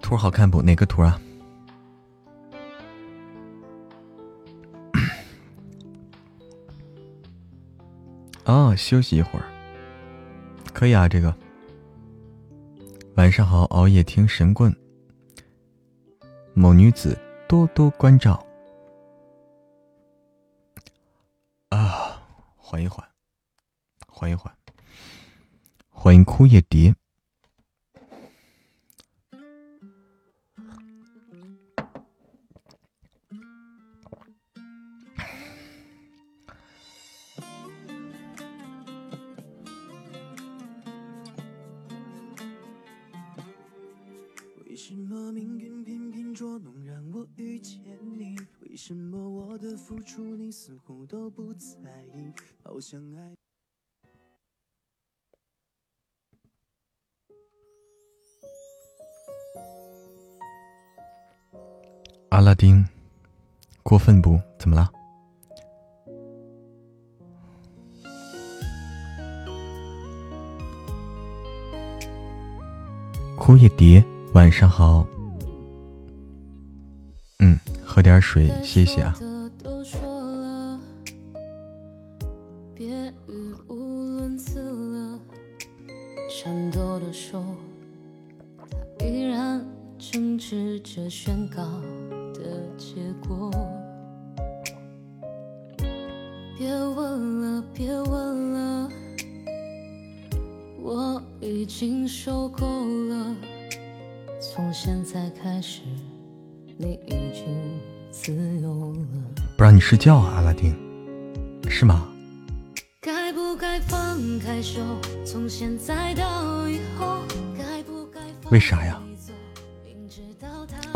图好看不？哪个图啊？哦，休息一会儿，可以啊。这个晚上好，熬夜听神棍，某女子多多关照啊，缓一缓，缓一缓，欢迎枯叶蝶。为什么我的付出你似乎都不在意好像爱。阿拉丁过分不？怎么了？枯叶蝶晚上好。嗯，喝点水，谢谢啊。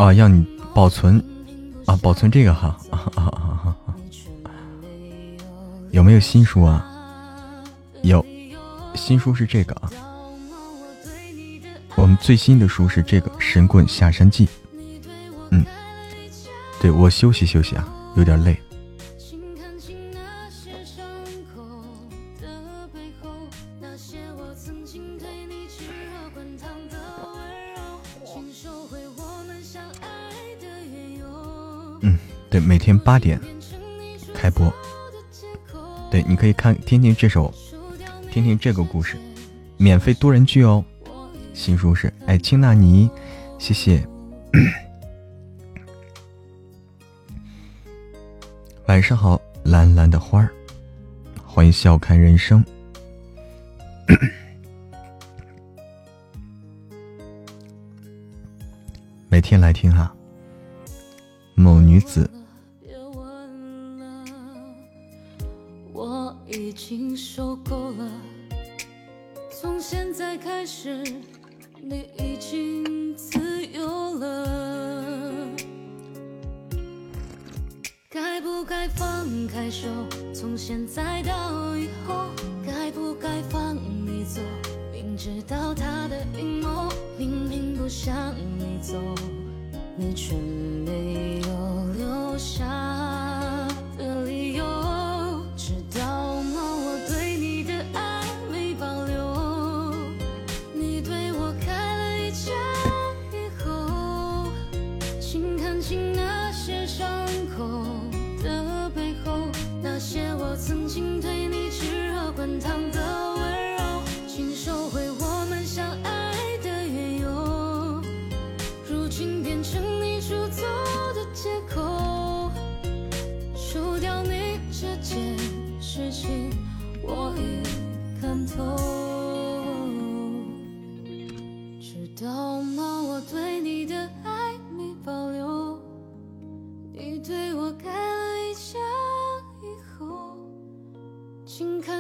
啊，让你保存啊，保存这个哈啊啊啊啊！有没有新书啊？有，新书是这个啊。我们最新的书是这个《神棍下山记》。嗯，对我休息休息啊。有点累。对，每天八点开播。对，你可以看听听这首，听听这个故事，免费多人剧哦。新书是哎，青纳尼，谢谢。晚上好，蓝蓝的花儿，欢迎笑看人生。每天来听哈，某女子。经受够了，从现在开始，你已经自由了。该不该放开手？从现在到以后，该不该放你走？明知道他的阴谋，明明不想你走，你却没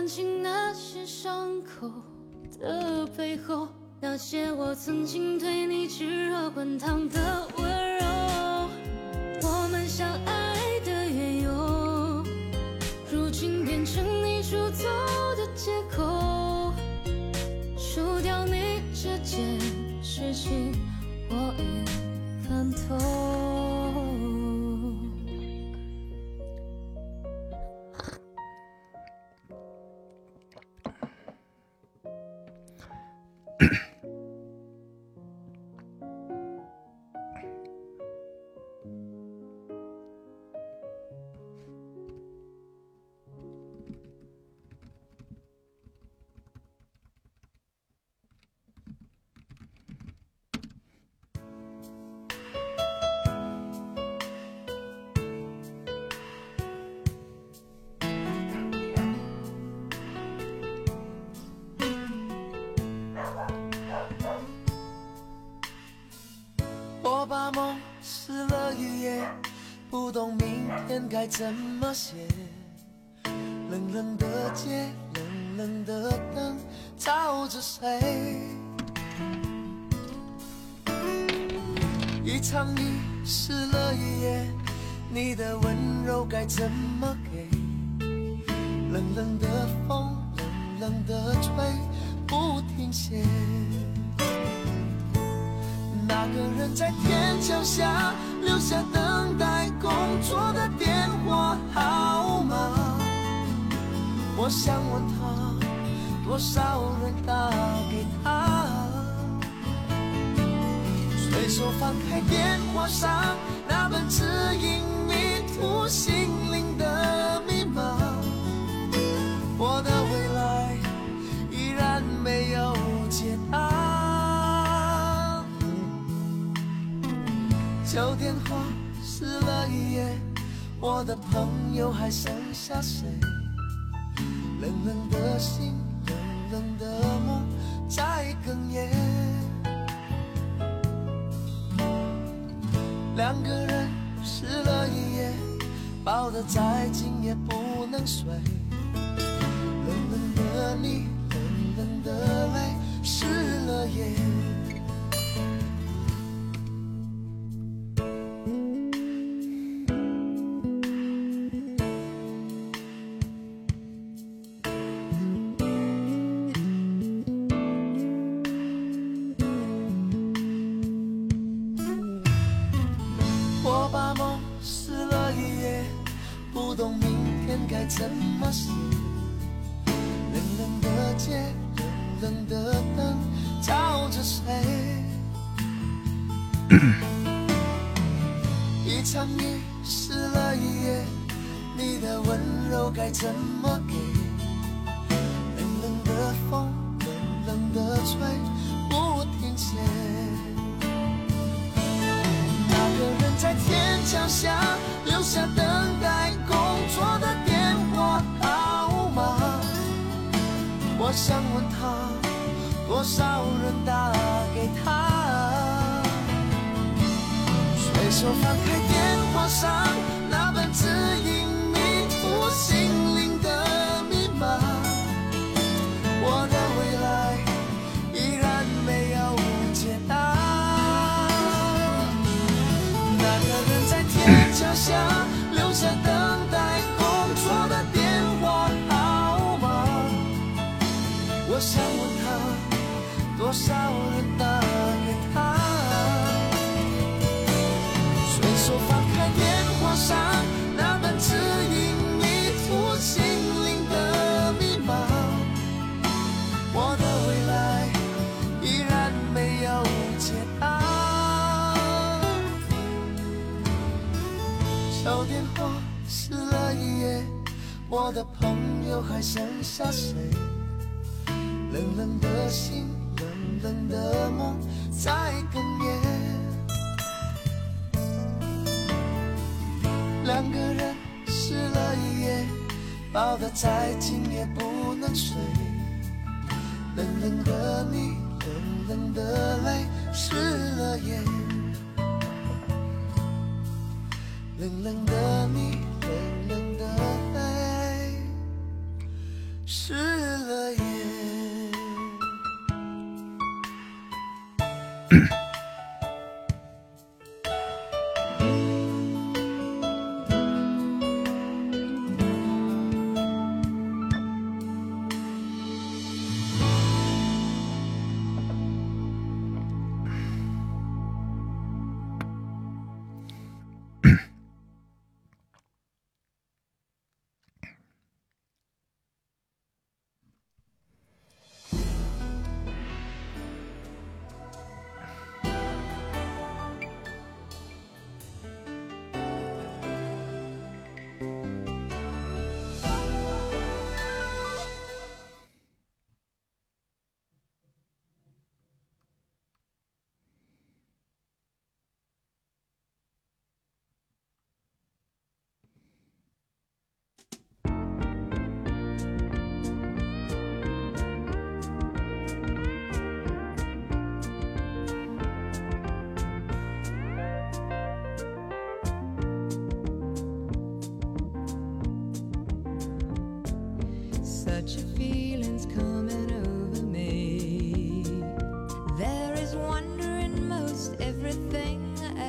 看清那些伤口的背后，那些我曾经对你炙热滚烫的温柔，我们相爱的缘由，如今变成你出走的借口。输掉你这件事情，我已看透。怎么我想问他，多少人打给他？随手翻开电话上那本指引迷途心灵的密码，我的未来依然没有解答。旧电话湿了一夜，我的朋友还剩下谁？冷冷的心，冷冷的梦在哽咽。两个人湿了一夜，抱得再紧也不能睡。冷冷的你，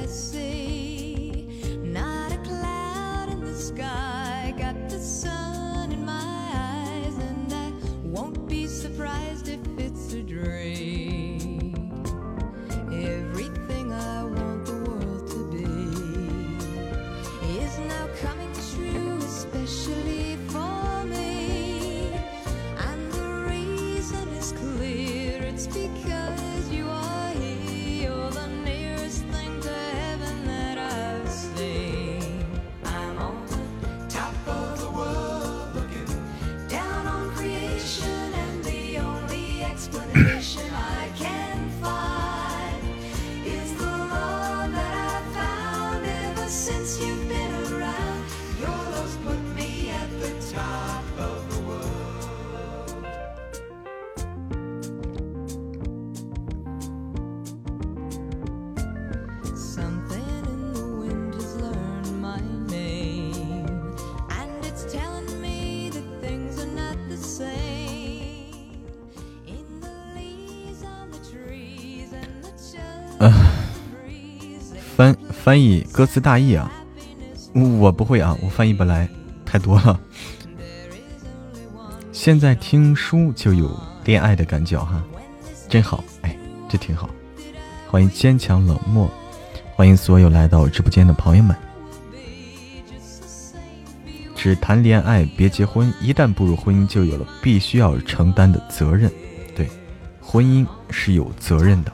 I see. 歌词大意啊，我不会啊，我翻译不来，太多了。现在听书就有恋爱的感觉哈，真好，哎，这挺好。欢迎坚强冷漠，欢迎所有来到直播间的朋友们。只谈恋爱，别结婚，一旦步入婚姻，就有了必须要承担的责任。对，婚姻是有责任的。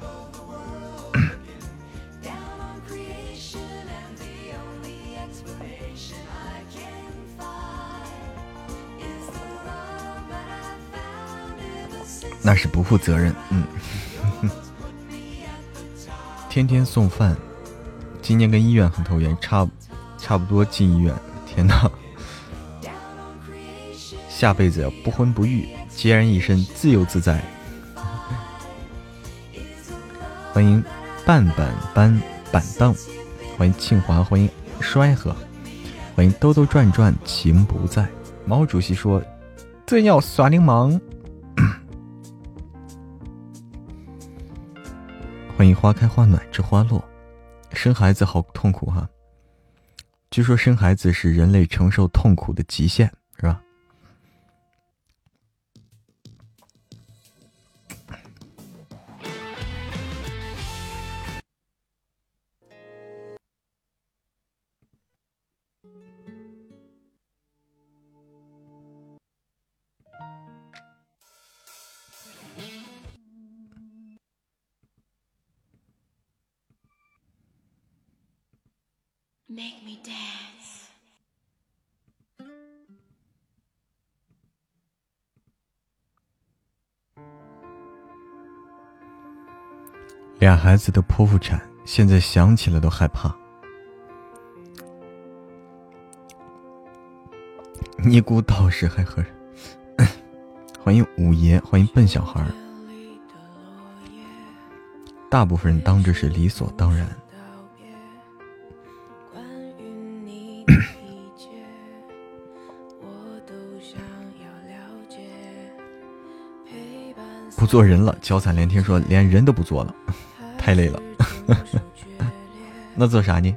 那是不负责任。嗯，天天送饭，今年跟医院很投缘，差差不多进医院。天哪！下辈子不婚不育，孑然一身，自由自在。欢迎半板板板凳，欢迎庆华，欢迎衰和，欢迎兜兜转转情不在。毛主席说：“正要耍流氓。”欢迎花开花暖之花落。生孩子好痛苦哈，据说生孩子是人类承受痛苦的极限，？Make me dance. 俩孩子的剖腹产，现在想起来都害怕。尼姑道士还和人，欢迎五爷，欢迎笨小孩。大部分人当这是理所当然。做人了，脚踩连天说连人都不做了，太累了。那做啥呢？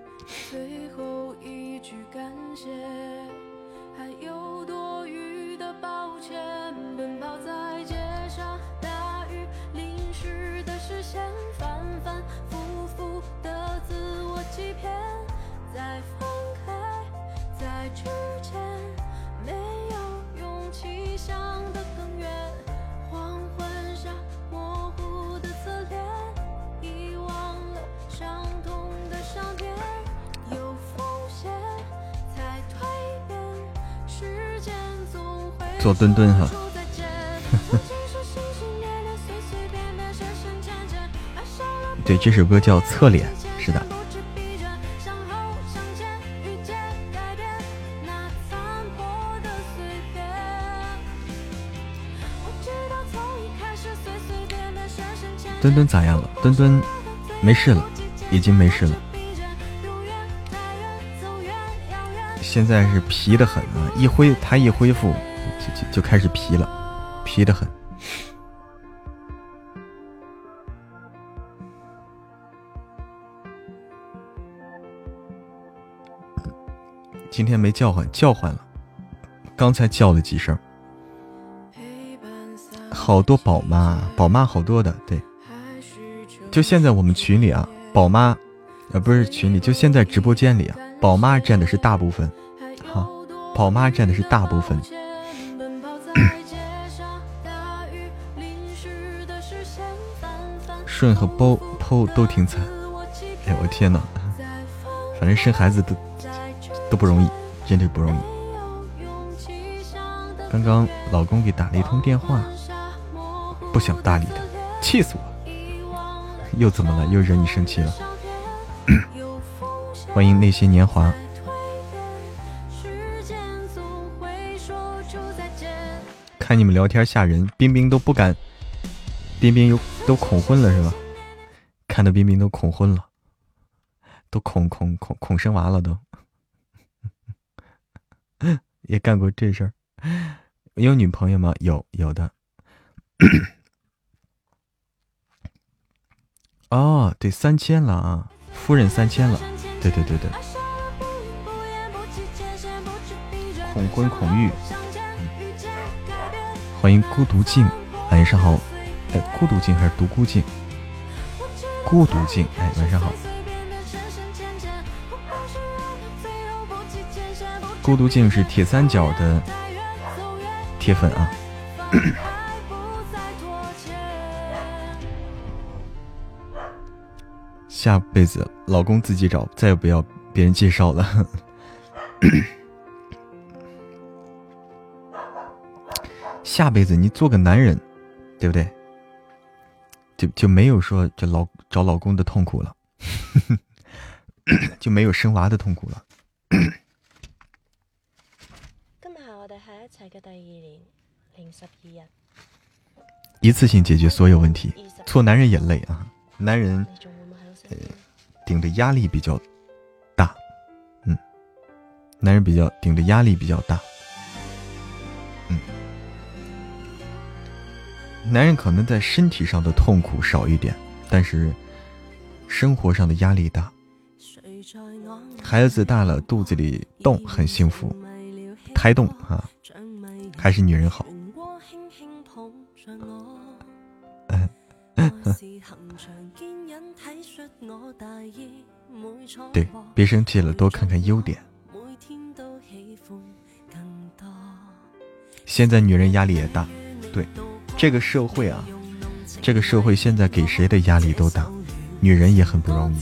道从一开始，随随便便，深深浅浅。墩墩咋样了？墩墩没事了，已经没事了。现在是皮的很啊，一恢他一恢复就就就开始皮了，皮的很。今天没叫唤，叫唤了，刚才叫了几声。好多宝妈，宝妈好多的，对。就现在我们群里啊，宝妈，呃，不是群里，就现在直播间里啊，宝妈占的是大部分，哈，宝妈占的是大部分。顺和包剖都挺惨，哎我天呐，反正生孩子都都不容易，真的不容易。刚刚老公给打了一通电话，不想搭理他，气死我了！又怎么了？又惹你生气了？欢迎那些年华。看你们聊天吓人，冰冰都不敢，冰冰又都恐婚了是吧？看到冰冰都恐婚了，都恐恐恐恐生娃了都，也干过这事儿。有女朋友吗？有有的。哦，对，三千了啊，夫人三千了，对对对对。恐婚恐育，欢迎孤独镜，晚上好。哎，孤独镜还是独孤镜？孤独镜，哎，晚上好。孤独镜是铁三角的铁粉啊。下辈子老公自己找，再也不要别人介绍了。下辈子你做个男人，对不对？就就没有说这老找老公的痛苦了，就没有生娃的痛苦了。今日系我哋喺一齐嘅第二年零十二日，一次性解决所有问题，做男人也累啊，男人你仲会唔会喺度食煙？顶的压力比较大，嗯，男人比较顶的压力比较大，男人可能在身体上的痛苦少一点，但是生活上的压力大。孩子大了，肚子里动很幸福，胎动啊，还是女人好。对，别生气了，多看看优点。现在女人压力也大，对，这个社会啊，这个社会现在给谁的压力都大，女人也很不容易。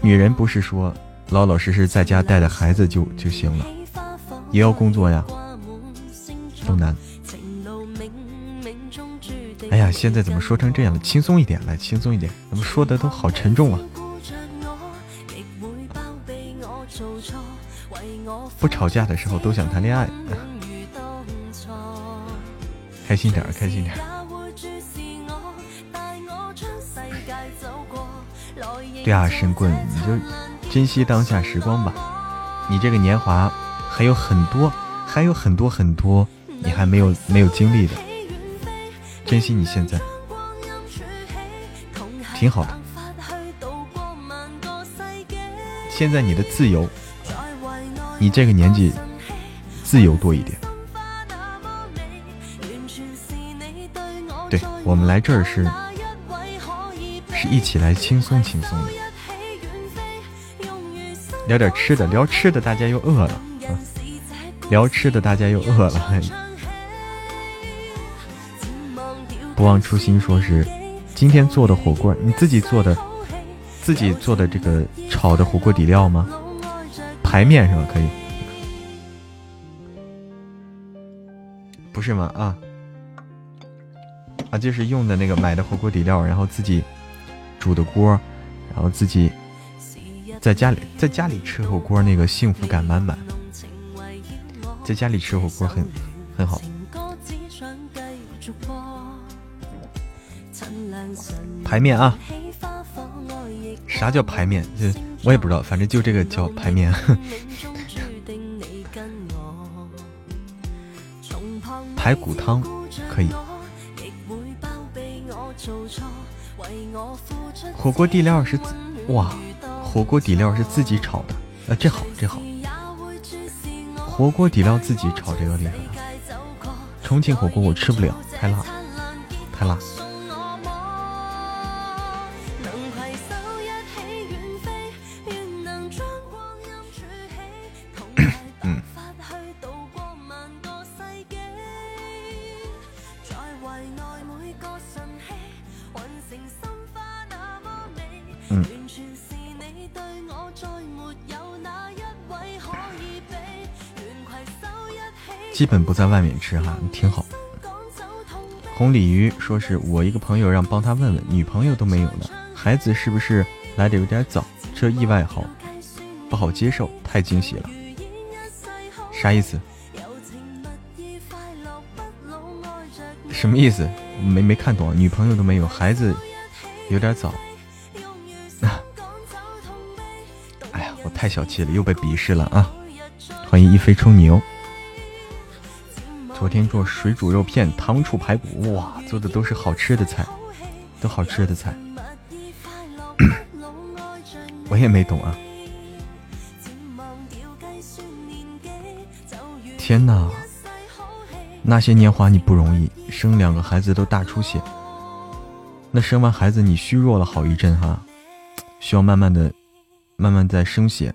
女人不是说老老实实在家带着孩子就就行了，也要工作呀，都难。哎呀，现在怎么说成这样了？轻松一点，来，轻松一点。怎么说的都好沉重啊！不吵架的时候都想谈恋爱，开心点儿，开心点儿。对啊，神棍，你就珍惜当下时光吧。你这个年华还有很多，还有很多很多，你还没有没有经历的。珍惜你现在，挺好的。现在你的自由，你这个年纪自由多一点。对我们来这儿是是一起来轻松轻松的，聊点吃的，聊吃的大家又饿了，啊、聊吃的大家又饿了。不忘初心，说是今天做的火锅，你自己做的，自己做的这个炒的火锅底料吗？排面是吧？可以，不是吗？啊啊，就是用的那个买的火锅底料，然后自己煮的锅，然后自己在家里在家里吃火锅，那个幸福感满满，在家里吃火锅很很好。排面啊？啥叫排面？这我也不知道，反正就这个叫排面。排骨汤可以。火锅底料是哇，火锅底料是自己炒的，呃，这好这好。火锅底料自己炒这个厉害了。重庆火锅我吃不了，太辣，太辣。基本不在外面吃哈，挺好。红鲤鱼说是我一个朋友让帮他问问，女朋友都没有呢，孩子是不是来的有点早？这意外好不好接受？太惊喜了，啥意思？什么意思？没没看懂，女朋友都没有，孩子有点早。哎呀，我太小气了，又被鄙视了啊！欢迎一飞冲牛。昨天做水煮肉片、糖醋排骨，哇，做的都是好吃的菜，都好吃的菜。我也没懂啊。天哪，那些年华你不容易，生两个孩子都大出血。那生完孩子你虚弱了好一阵哈，需要慢慢的、慢慢在生血。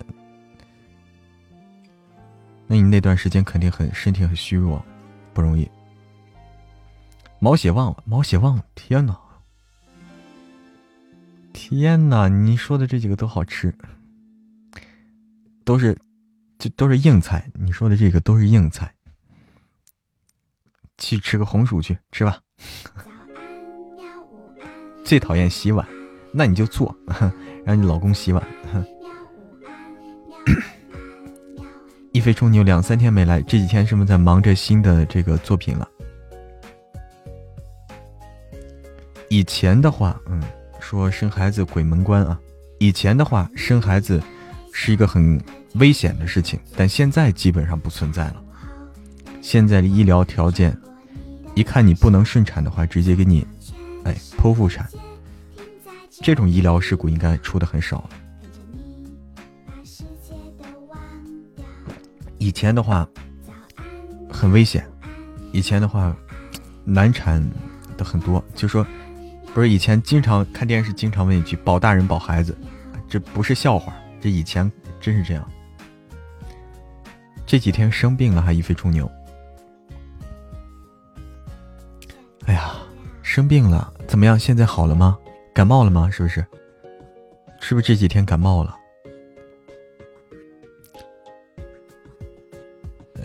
那你那段时间肯定很身体很虚弱。不容易，毛血旺了，毛血旺！天哪，天哪！你说的这几个都好吃，都是，这都是硬菜。你说的这个都是硬菜。去吃个红薯去，吃吧。最讨厌洗碗，那你就做，让你老公洗碗。一飞冲牛两三天没来，这几天是不是在忙着新的这个作品了？以前的话，嗯，说生孩子鬼门关啊。以前的话，生孩子是一个很危险的事情，但现在基本上不存在了。现在的医疗条件，一看你不能顺产的话，直接给你，哎，剖腹产。这种医疗事故应该出的很少了。以前的话很危险，以前的话难产的很多，就说不是以前经常看电视，经常问一句“保大人保孩子”，这不是笑话，这以前真是这样。这几天生病了还一飞冲牛，哎呀，生病了怎么样？现在好了吗？感冒了吗？是不是？是不是这几天感冒了？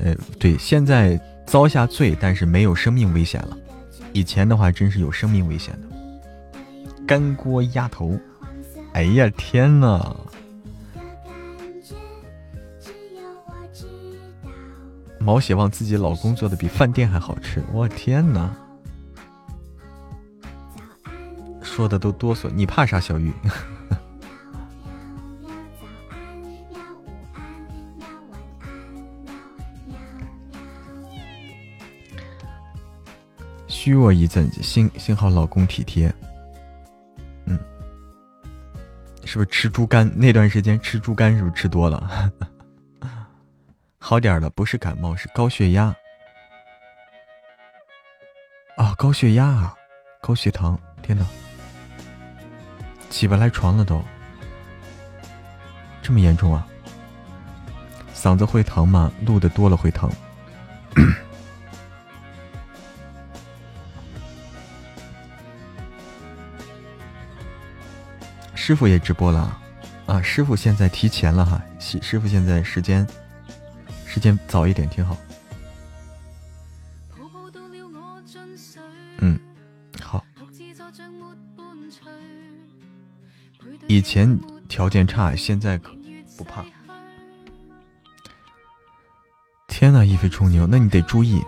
呃，对，现在遭下罪，但是没有生命危险了。以前的话，真是有生命危险的。干锅鸭头，哎呀天呐！毛血旺自己老公做的比饭店还好吃，我天呐！说的都哆嗦，你怕啥，小玉？虚弱一阵子，幸幸好老公体贴。嗯，是不是吃猪肝？那段时间吃猪肝是不是吃多了？好点了，不是感冒，是高血压。啊，高血压啊，高血糖！天哪，起不来床了都，这么严重啊？嗓子会疼吗？录的多了会疼。师傅也直播了啊！师傅现在提前了哈，师师傅现在时间时间早一点挺好。嗯，好。以前条件差，现在可不怕。天呐，一飞冲牛，那你得注意，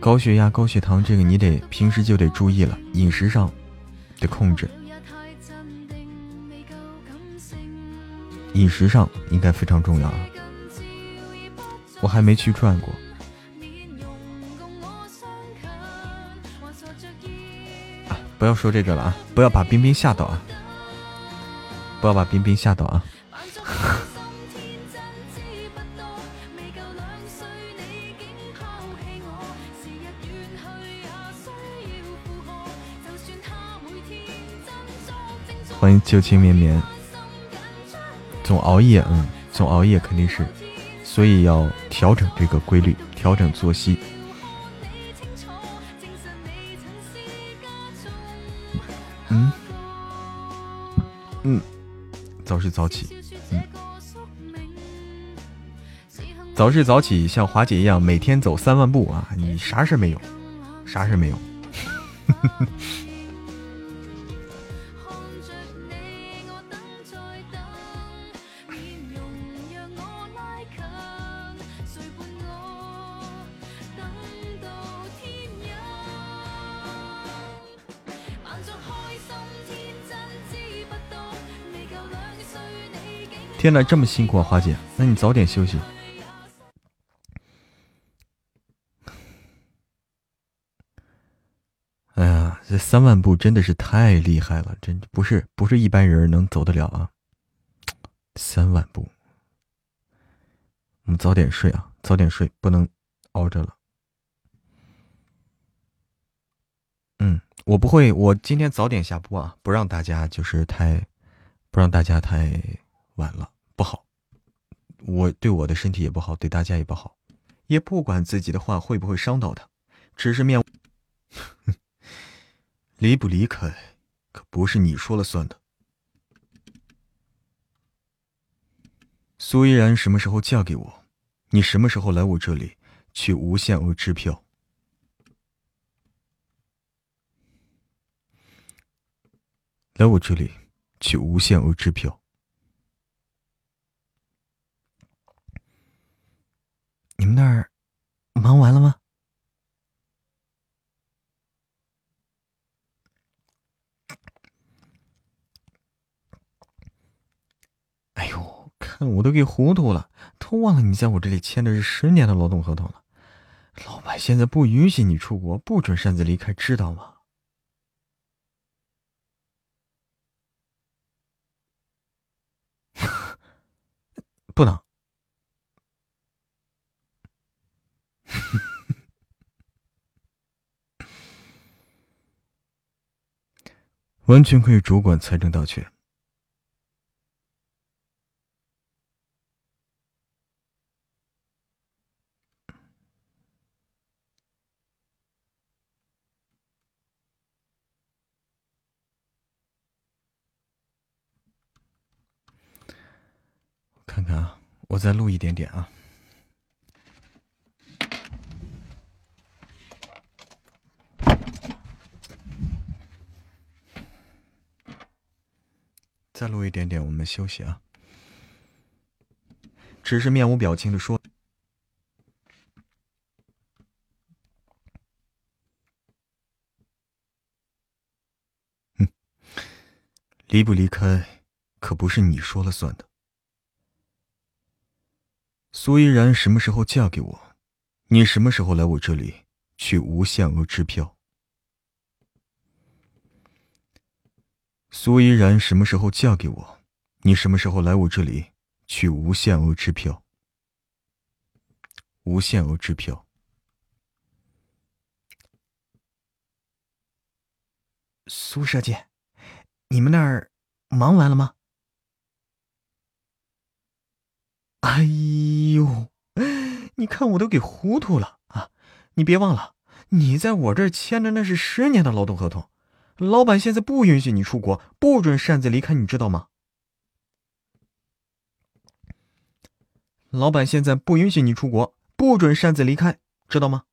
高血压、高血糖这个你得平时就得注意了，饮食上得控制。饮食上应该非常重要啊！我还没去转过。啊，不要说这个了啊！不要把冰冰吓到啊！不要把冰冰吓到啊！欢迎旧情绵绵。总熬夜，嗯，总熬夜肯定是，所以要调整这个规律，调整作息。嗯，嗯，早睡早起，嗯，早睡早起，像华姐一样每天走三万步啊，你啥事没有，啥事没有。呵 呵天呐，这么辛苦啊，花姐，那你早点休息。哎呀，这三万步真的是太厉害了，真不是不是一般人能走得了啊！三万步，我们早点睡啊，早点睡，不能熬着了。嗯，我不会，我今天早点下播啊，不让大家就是太，不让大家太晚了。不好。我对我的身体也不好对大家也不好。也不管自己的话会不会伤到他只是面离不离开可不是你说了算的。苏依然什么时候嫁给我你什么时候来我这里取无限额支票。来我这里取无限额支票你们那儿忙完了吗？哎呦，看我都给糊涂了，都忘了你在我这里签的是十年的劳动合同了。老板现在不允许你出国，不准擅自离开，知道吗？不能。完全可以主管财政大权。看看啊，我再录一点点啊。再录一点点，我们休息啊。只是面无表情的说：“离不离开，可不是你说了算的。苏依然什么时候嫁给我，你什么时候来我这里取无限额支票。苏依然什么时候嫁给我，你什么时候来我这里取无限额支票。无限额支票。苏设计，你们那儿忙完了吗？哎呦，你看我都给糊涂了啊！你别忘了，你在我这儿签的那是十年的劳动合同，老板现在不允许你出国，不准擅自离开，你知道吗？老板现在不允许你出国，不准擅自离开，知道吗？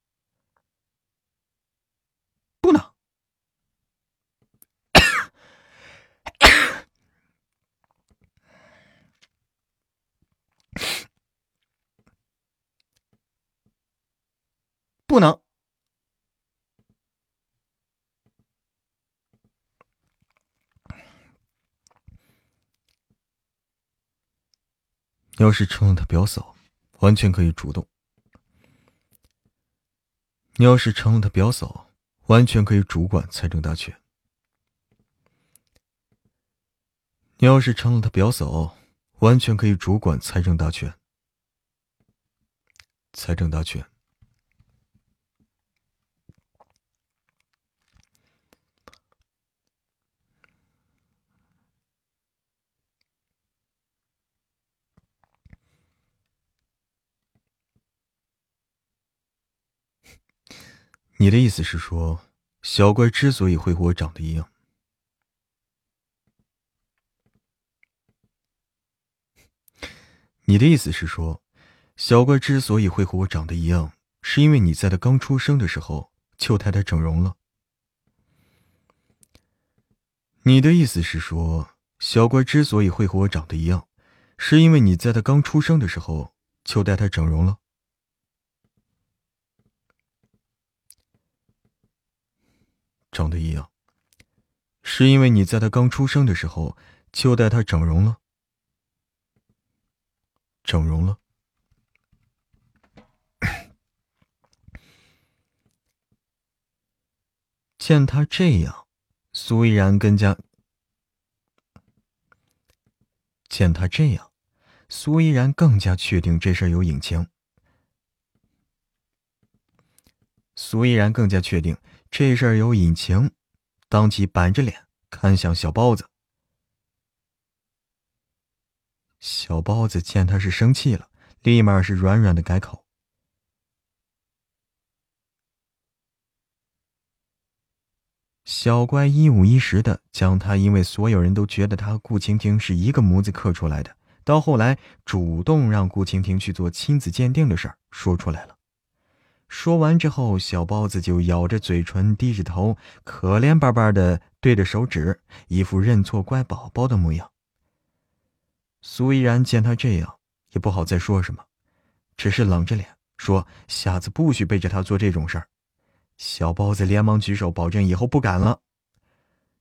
不能。不能。要是成了他表嫂，完全可以主动。你要是成了他表嫂，完全可以主管财政大权。你要是成了他表嫂，完全可以主管财政大权。财政大权。你的意思是说，小怪之所以会和我长得一样，你的意思是说，小怪之所以会和我长得一样，是因为你在他刚出生的时候就带他整容了。你的意思是说，小怪之所以会和我长得一样，是因为你在他刚出生的时候就带他整容了。长得一样，是因为你在他刚出生的时候就带他整容了。整容了，见他这样，苏依然更加见他这样，苏依然更加确定这事儿有隐情。苏依然更加确定这事儿有隐情，当即板着脸看向小包子。小包子见他是生气了，立马是软软的改口。小乖一五一十的将他因为所有人都觉得他和顾晴晴是一个模子刻出来的，到后来主动让顾晴晴去做亲子鉴定的事儿说出来了。说完之后，小包子就咬着嘴唇，低着头，可怜巴巴的对着手指，一副认错乖宝宝的模样。苏依然见他这样，也不好再说什么，只是冷着脸说：“下次不许背着他做这种事儿。”小包子连忙举手保证以后不敢了。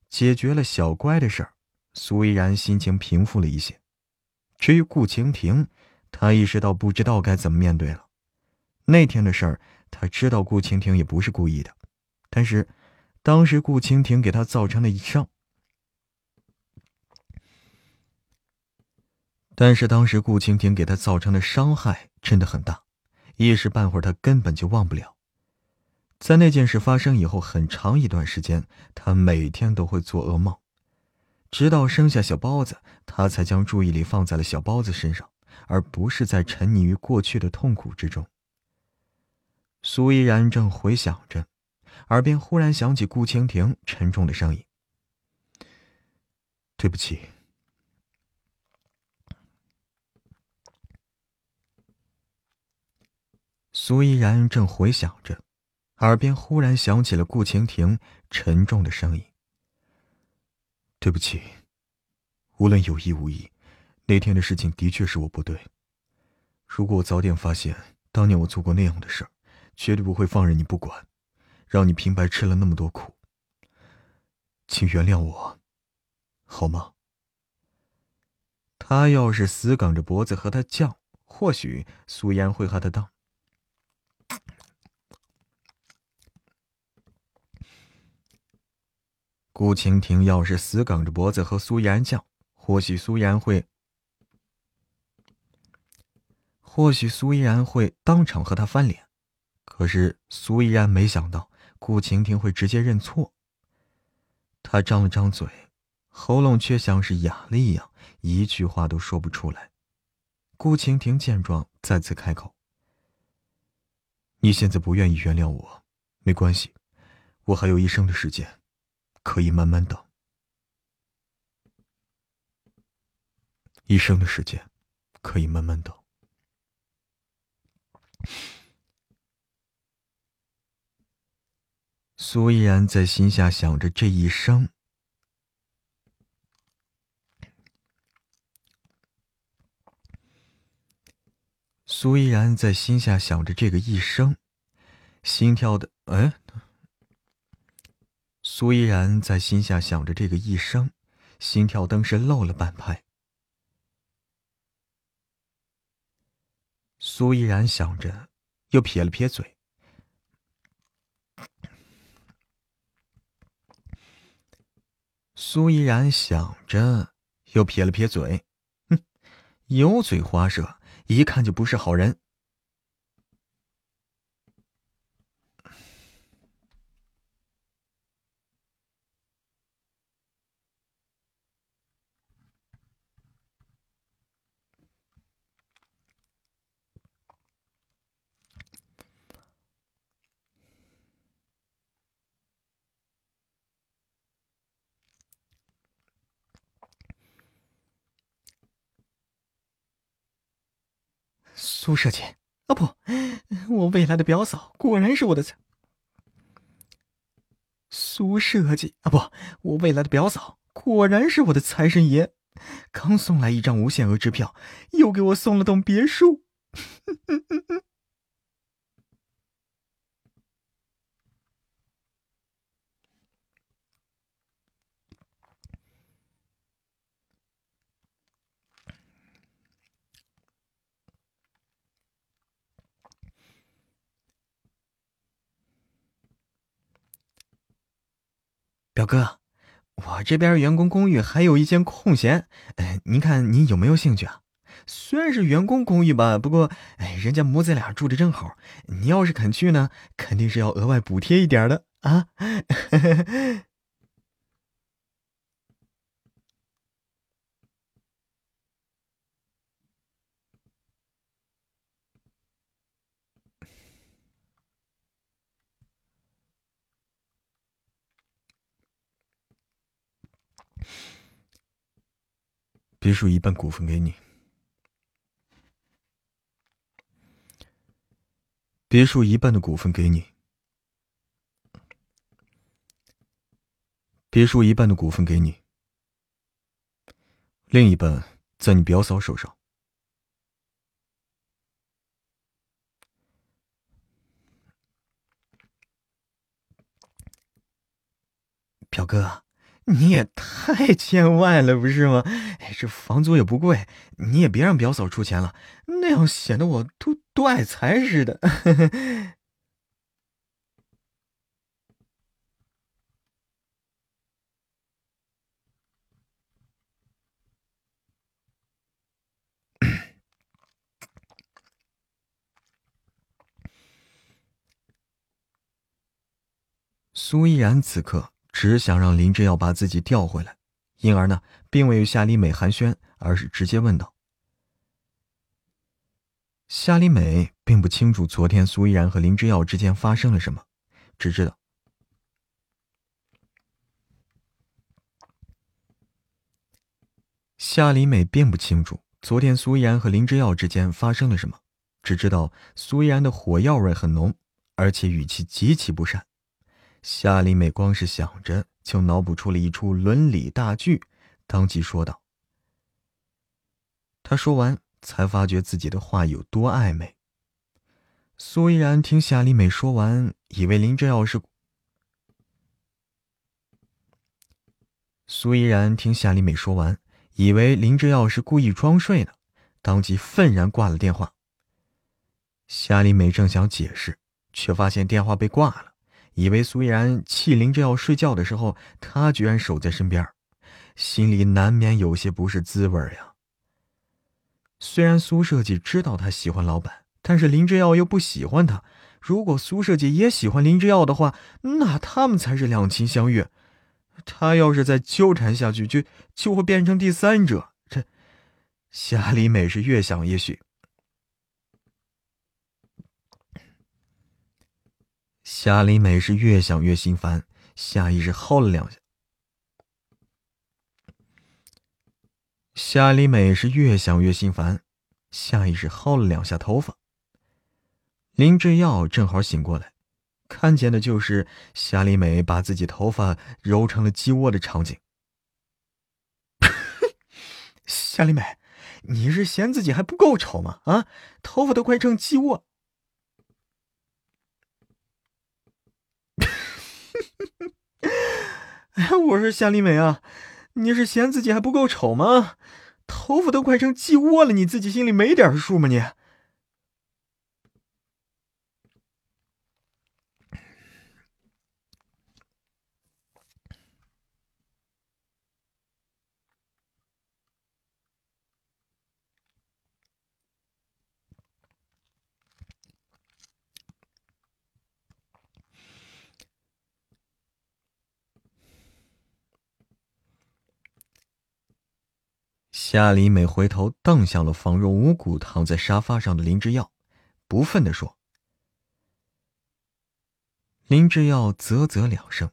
解决了小乖的事儿，苏依然心情平复了一些。至于顾晴婷，他意识到不知道该怎么面对了。那天的事儿。他知道顾蜻蜓也不是故意的，但是当时顾蜻蜓给他造成的伤，但是当时顾蜻蜓给他造成的伤害真的很大，一时半会儿他根本就忘不了。在那件事发生以后，很长一段时间，他每天都会做噩梦，直到生下小包子，他才将注意力放在了小包子身上，而不是在沉溺于过去的痛苦之中。苏依然正回想着，耳边忽然响起顾蜻蜓沉重的声音：“对不起。”苏依然正回想着，耳边忽然响起了顾蜻蜓沉重的声音：“对不起，无论有意无意，那天的事情的确是我不对。如果我早点发现当年我做过那样的事儿。”绝对不会放任你不管，让你平白吃了那么多苦。请原谅我，好吗？他要是死梗着脖子和他犟，或许苏嫣会和他当。顾蜻蜓要是死梗着脖子和苏嫣犟，或许苏嫣会，或许苏依然会当场和他翻脸。可是苏依然没想到顾晴婷会直接认错。他张了张嘴，喉咙却像是哑了一样，一句话都说不出来。顾晴婷见状，再次开口：“你现在不愿意原谅我，没关系，我还有一生的时间，可以慢慢等。一生的时间，可以慢慢等。”苏依然在心下想着这一生。苏依然在心下想着这个一生，心跳的哎。苏依然在心下想着这个一生，心跳登时漏了半拍。苏依然想着，又撇了撇嘴。苏依然想着，又撇了撇嘴，哼，油嘴滑舌，一看就不是好人。苏设计啊，不，我未来的表嫂果然是我的财。苏设计啊，不，我未来的表嫂果然是我的财神爷，刚送来一张无限额支票，又给我送了栋别墅。表哥，我这边员工公寓还有一间空闲，哎，您看您有没有兴趣啊？虽然是员工公寓吧，不过哎，人家母子俩住的正好。你要是肯去呢，肯定是要额外补贴一点的啊。别墅一半股份给你。别墅一半的股份给你，别墅一半的股份给你，另一半在你表嫂手上。表哥，你也太见外了，不是吗？哎，这房租也不贵，你也别让表嫂出钱了，那样显得我多多爱财似的。苏依然此刻只想让林之耀把自己调回来，因而呢，并未与夏丽美寒暄，而是直接问道：“夏丽美并不清楚昨天苏依然和林之耀之间发生了什么，只知道夏丽美并不清楚昨天苏依然和林之耀之间发生了什么，只知道苏依然的火药味很浓，而且语气极其不善。”夏丽美光是想着，就脑补出了一出伦理大剧，当即说道。他说完，才发觉自己的话有多暧昧。苏依然听夏丽美说完，以为林之耀是……苏依然听夏丽美说完，以为林之耀是故意装睡呢，当即愤然挂了电话。夏丽美正想解释，却发现电话被挂了。以为苏依然气林之耀睡觉的时候，他居然守在身边，心里难免有些不是滋味呀。虽然苏设计知道他喜欢老板，但是林之耀又不喜欢他。如果苏设计也喜欢林之耀的话，那他们才是两情相悦。他要是再纠缠下去，就就会变成第三者。这夏丽美是越想越许。夏丽美是越想越心烦，下意识薅了两下。夏丽美是越想越心烦，下意识薅了两下头发。林志耀正好醒过来，看见的就是夏丽美把自己头发揉成了鸡窝的场景。夏丽美，你是嫌自己还不够丑吗？啊，头发都快成鸡窝！哎，我说夏丽美啊，你是嫌自己还不够丑吗？头发都快成鸡窝了，你自己心里没点数吗？你。夏丽美回头瞪向了仿若无骨躺在沙发上的林之耀，不忿地说：“林之耀，啧啧两声，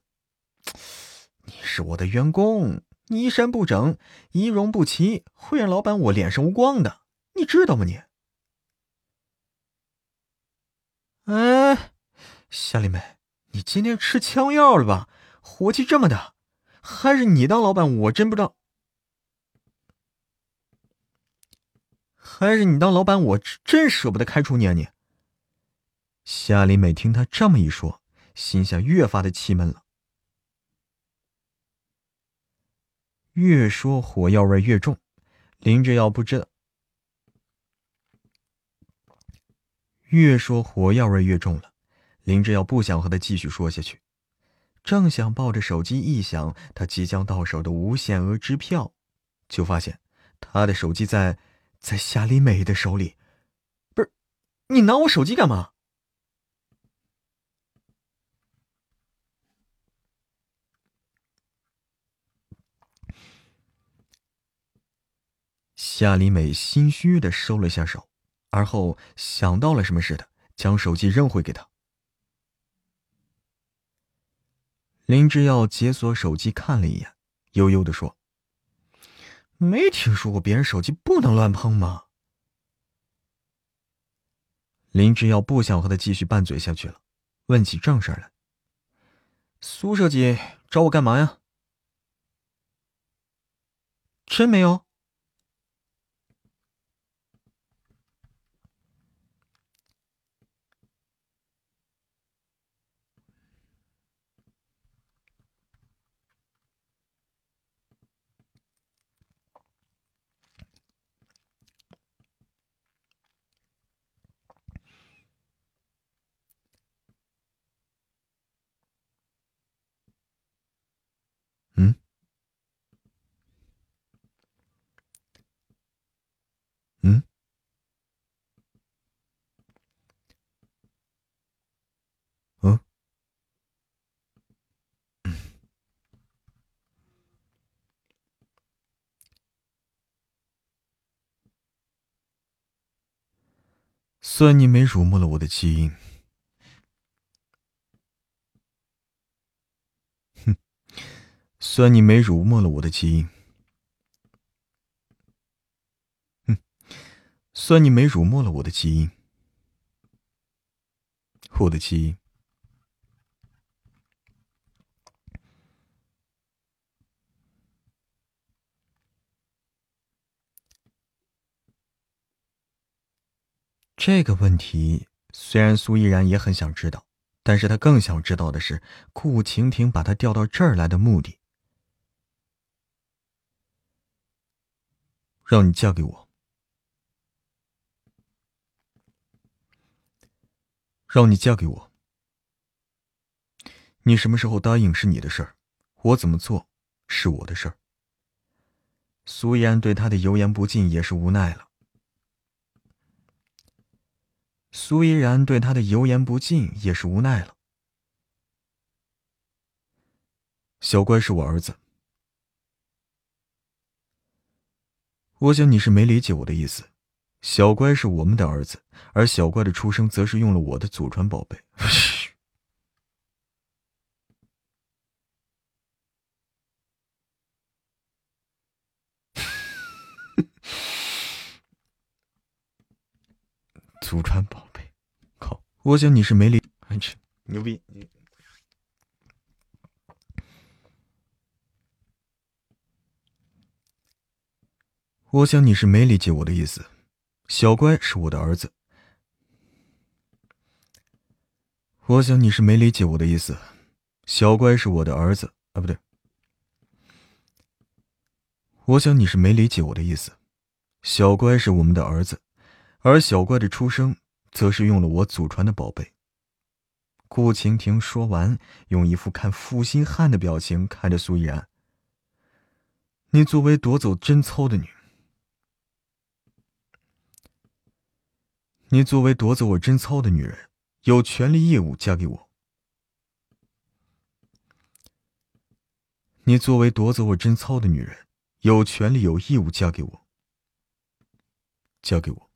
你是我的员工，你衣衫不整，仪容不齐，会让老板我脸上无光的，你知道吗？你。”哎，夏丽美，你今天吃枪药了吧？火气这么大，还是你当老板，我真不知道。还是你当老板，我真舍不得开除你啊！你。夏丽美听他这么一说，心下越发的气闷了。越说火药味越重，林志耀不知道。越说火药味越重了，林志耀不想和他继续说下去，正想抱着手机一想他即将到手的无限额支票，就发现他的手机在。在夏丽美的手里，不是？你拿我手机干嘛？夏丽美心虚的收了下手，而后想到了什么似的，将手机扔回给他。林之耀解锁手机看了一眼，悠悠的说。没听说过别人手机不能乱碰吗？林志耀不想和他继续拌嘴下去了，问起正事来：“苏设计找我干嘛呀？”真没有。嗯。嗯。嗯。算你没辱没了我的基因。哼，算你没辱没了我的基因。哼，算你没辱没了我的基因。我的基因。这个问题虽然苏依然也很想知道，但是他更想知道的是顾晴晴把他调到这儿来的目的。让你嫁给我，让你嫁给我。你什么时候答应是你的事儿，我怎么做是我的事儿。苏依然对他的油盐不进也是无奈了。苏依然对他的油盐不进也是无奈了。小乖是我儿子，我想你是没理解我的意思。小乖是我们的儿子，而小乖的出生则是用了我的祖传宝贝。祖传宝贝，靠！我想你是没理，去牛逼！我想你是没理解我的意思。小乖是我的儿子。我想你是没理解我的意思。小乖是我的儿子啊，不对。我想你是没理解我的意思。小乖是我们的儿子。而小怪的出生，则是用了我祖传的宝贝。顾晴婷说完，用一副看负心汉的表情看着苏依然：“你作为夺走贞操的女，你作为夺走我贞操的女人，有权利义务嫁给我。你作为夺走我贞操的女人，有权利有义务嫁给我。嫁给我。”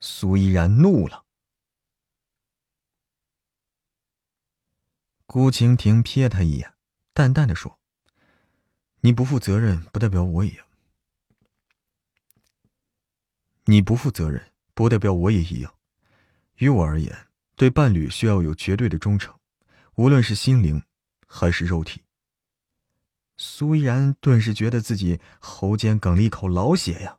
苏依然怒了。顾晴婷瞥他一眼，淡淡的说：“你不负责任，不代表我也。你不负责任，不代表我也一样。于我而言，对伴侣需要有绝对的忠诚，无论是心灵还是肉体。”苏依然顿时觉得自己喉间哽了一口老血呀。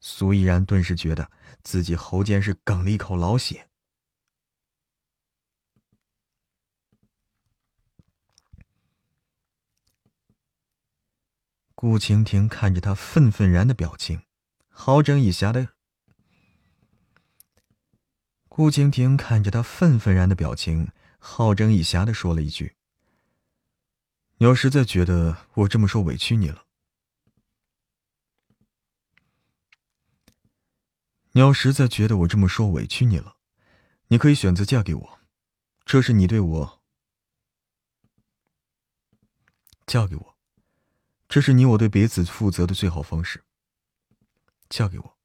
苏依然顿时觉得自己喉间是哽了一口老血。顾晴婷看着他愤愤然的表情，好整以暇的。顾晴婷看着他愤愤然的表情，好整以暇的说了一句：“你要实在觉得我这么说委屈你了。”你要实在觉得我这么说委屈你了，你可以选择嫁给我，这是你对我嫁给我，这是你我对彼此负责的最好方式。嫁给我，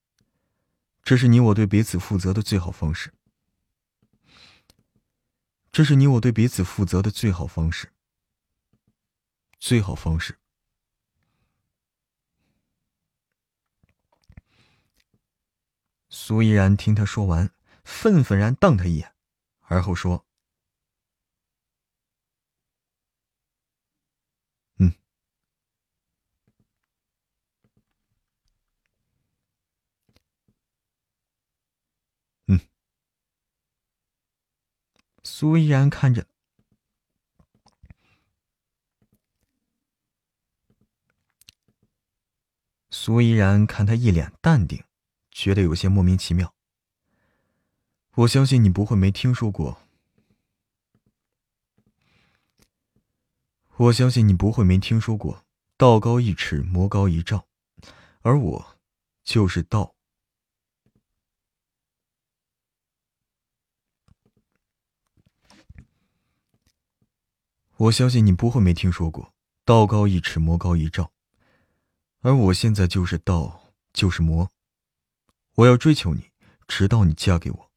这是你我对彼此负责的最好方式。这是你我对彼此负责的最好方式。最好方式。苏依然听他说完，愤愤然瞪他一眼，而后说：“嗯，嗯。”苏依然看着。苏依然看他一脸淡定，觉得有些莫名其妙。我相信你不会没听说过。我相信你不会没听说过“道高一尺，魔高一丈”，而我就是道。我相信你不会没听说过“道高一尺，魔高一丈”。而我现在就是道，就是魔。我要追求你，直到你嫁给我。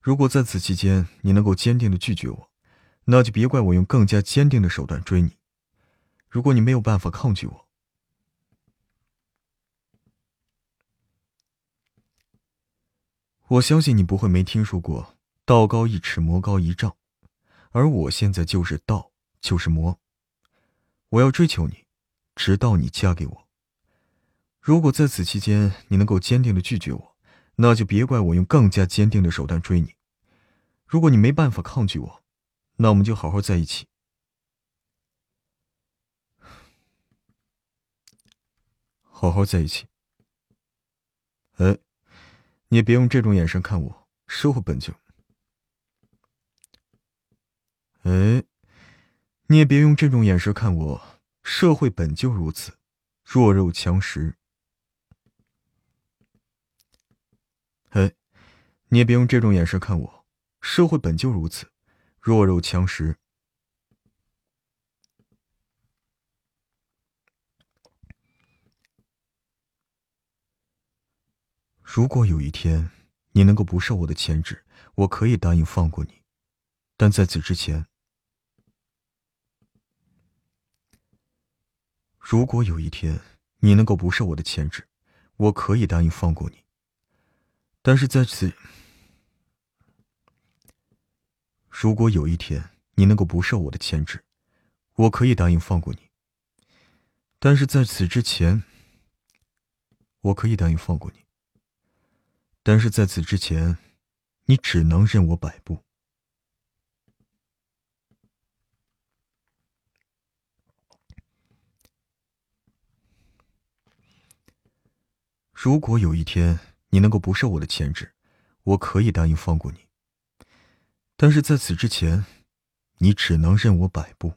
如果在此期间你能够坚定的拒绝我，那就别怪我用更加坚定的手段追你。如果你没有办法抗拒我，我相信你不会没听说过“道高一尺，魔高一丈”。而我现在就是道，就是魔。我要追求你，直到你嫁给我。如果在此期间你能够坚定的拒绝我，那就别怪我用更加坚定的手段追你。如果你没办法抗拒我，那我们就好好在一起，好好在一起。哎，你也别用这种眼神看我，社会本就……哎，你也别用这种眼神看我，社会本就如此，弱肉强食。嘿，你也别用这种眼神看我，社会本就如此，弱肉强食。如果有一天你能够不受我的牵制，我可以答应放过你，但在此之前，如果有一天你能够不受我的牵制，我可以答应放过你。但是在此，如果有一天你能够不受我的牵制，我可以答应放过你。但是在此之前，我可以答应放过你。但是在此之前，你只能任我摆布。如果有一天，你能够不受我的牵制，我可以答应放过你。但是在此之前，你只能任我摆布。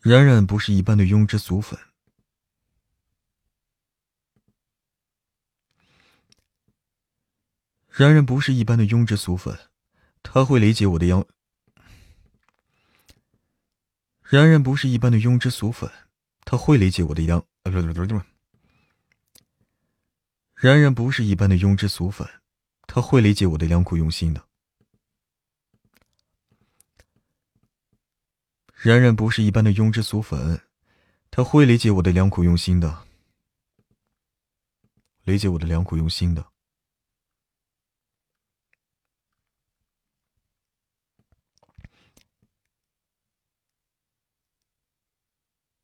冉冉不是一般的庸脂俗粉，冉冉不是一般的庸脂俗粉。他会理解我的样。然然不是一般的庸脂俗粉，他会理解我的样。然然不是一般的庸脂俗粉，他会理解我的良苦用心的。然然不是一般的庸脂俗粉，他会理解我的良苦用心的，理解我的良苦用心的。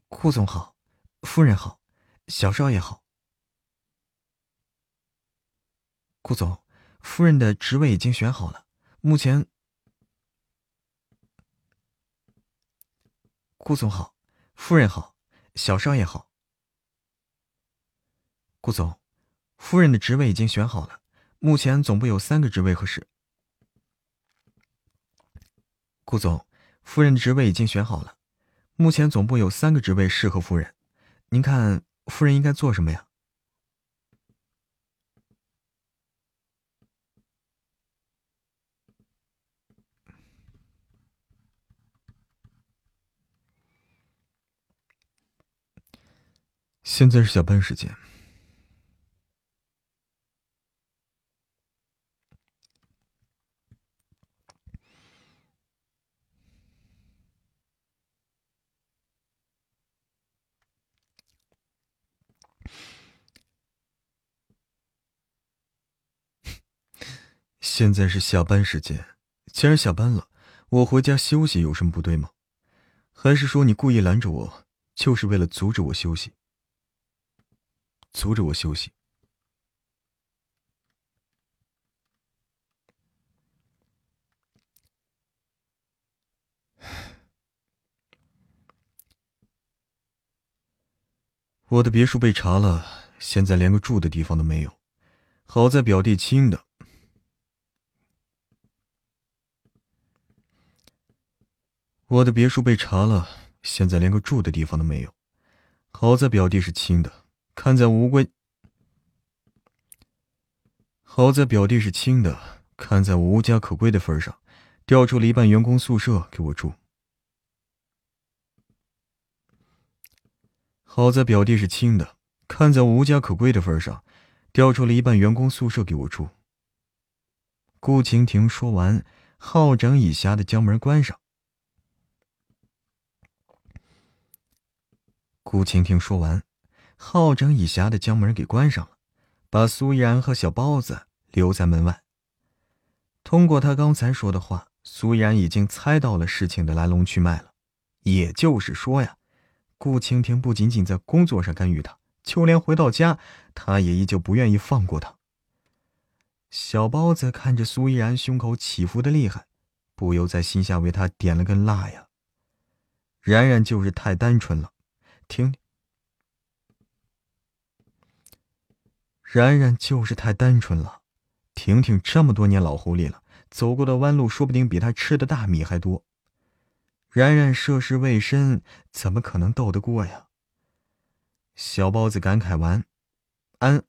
顾总好，夫人好，小少爷好。顾总，夫人的职位已经选好了，目前。顾总好，夫人好，小少爷好。顾总，夫人的职位已经选好了，目前总部有三个职位合适。顾总，夫人的职位已经选好了。目前总部有三个职位适合夫人，您看夫人应该做什么呀？现在是下班时间，现在是下班时间，既然下班了，我回家休息有什么不对吗？还是说你故意拦着我，就是为了阻止我休息？阻止我休息？我的别墅被查了，现在连个住的地方都没有。好在表弟亲的。我的别墅被查了，现在连个住的地方都没有。好在表弟是亲的，看在无归。好在表弟是亲的，看在我无家可归的份上，调出了一半员工宿舍给我住。好在表弟是亲的，看在我无家可归的份上，调出了一半员工宿舍给我住。顾晴婷说完，好整以暇的将门关上。顾晴婷说完，好整以暇的将门给关上了，把苏依然和小包子留在门外。通过他刚才说的话，苏依然已经猜到了事情的来龙去脉了，也就是说呀。顾蜻蜓不仅仅在工作上干预他，就连回到家，他也依旧不愿意放过他。小包子看着苏依然胸口起伏的厉害，不由在心下为他点了根蜡呀。然然就是太单纯了，听。然然就是太单纯了，婷婷这么多年老狐狸了，走过的弯路说不定比他吃的大米还多。然然涉世未深，怎么可能斗得过呀？小包子感慨完，安。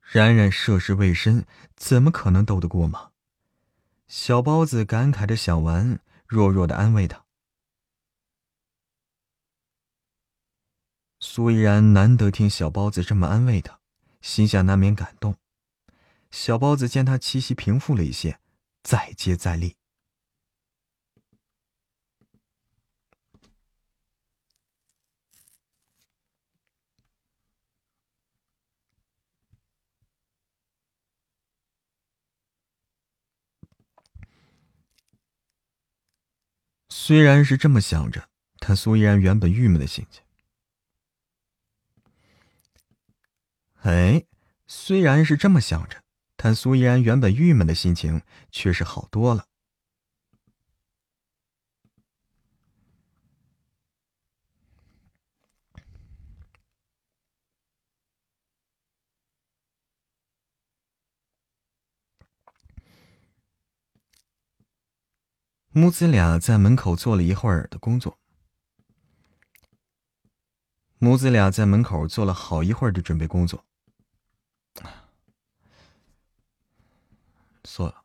然然涉世未深，怎么可能斗得过吗？小包子感慨着想完，弱弱的安慰他。苏依然难得听小包子这么安慰他，心下难免感动。小包子见他气息平复了一些，再接再厉。虽然是这么想着，但苏依然原本郁闷的心情，哎，虽然是这么想着。但苏依然原本郁闷的心情却是好多了。母子俩在门口坐了一会儿的工作，母子俩在门口坐了好一会儿的准备工作。错了。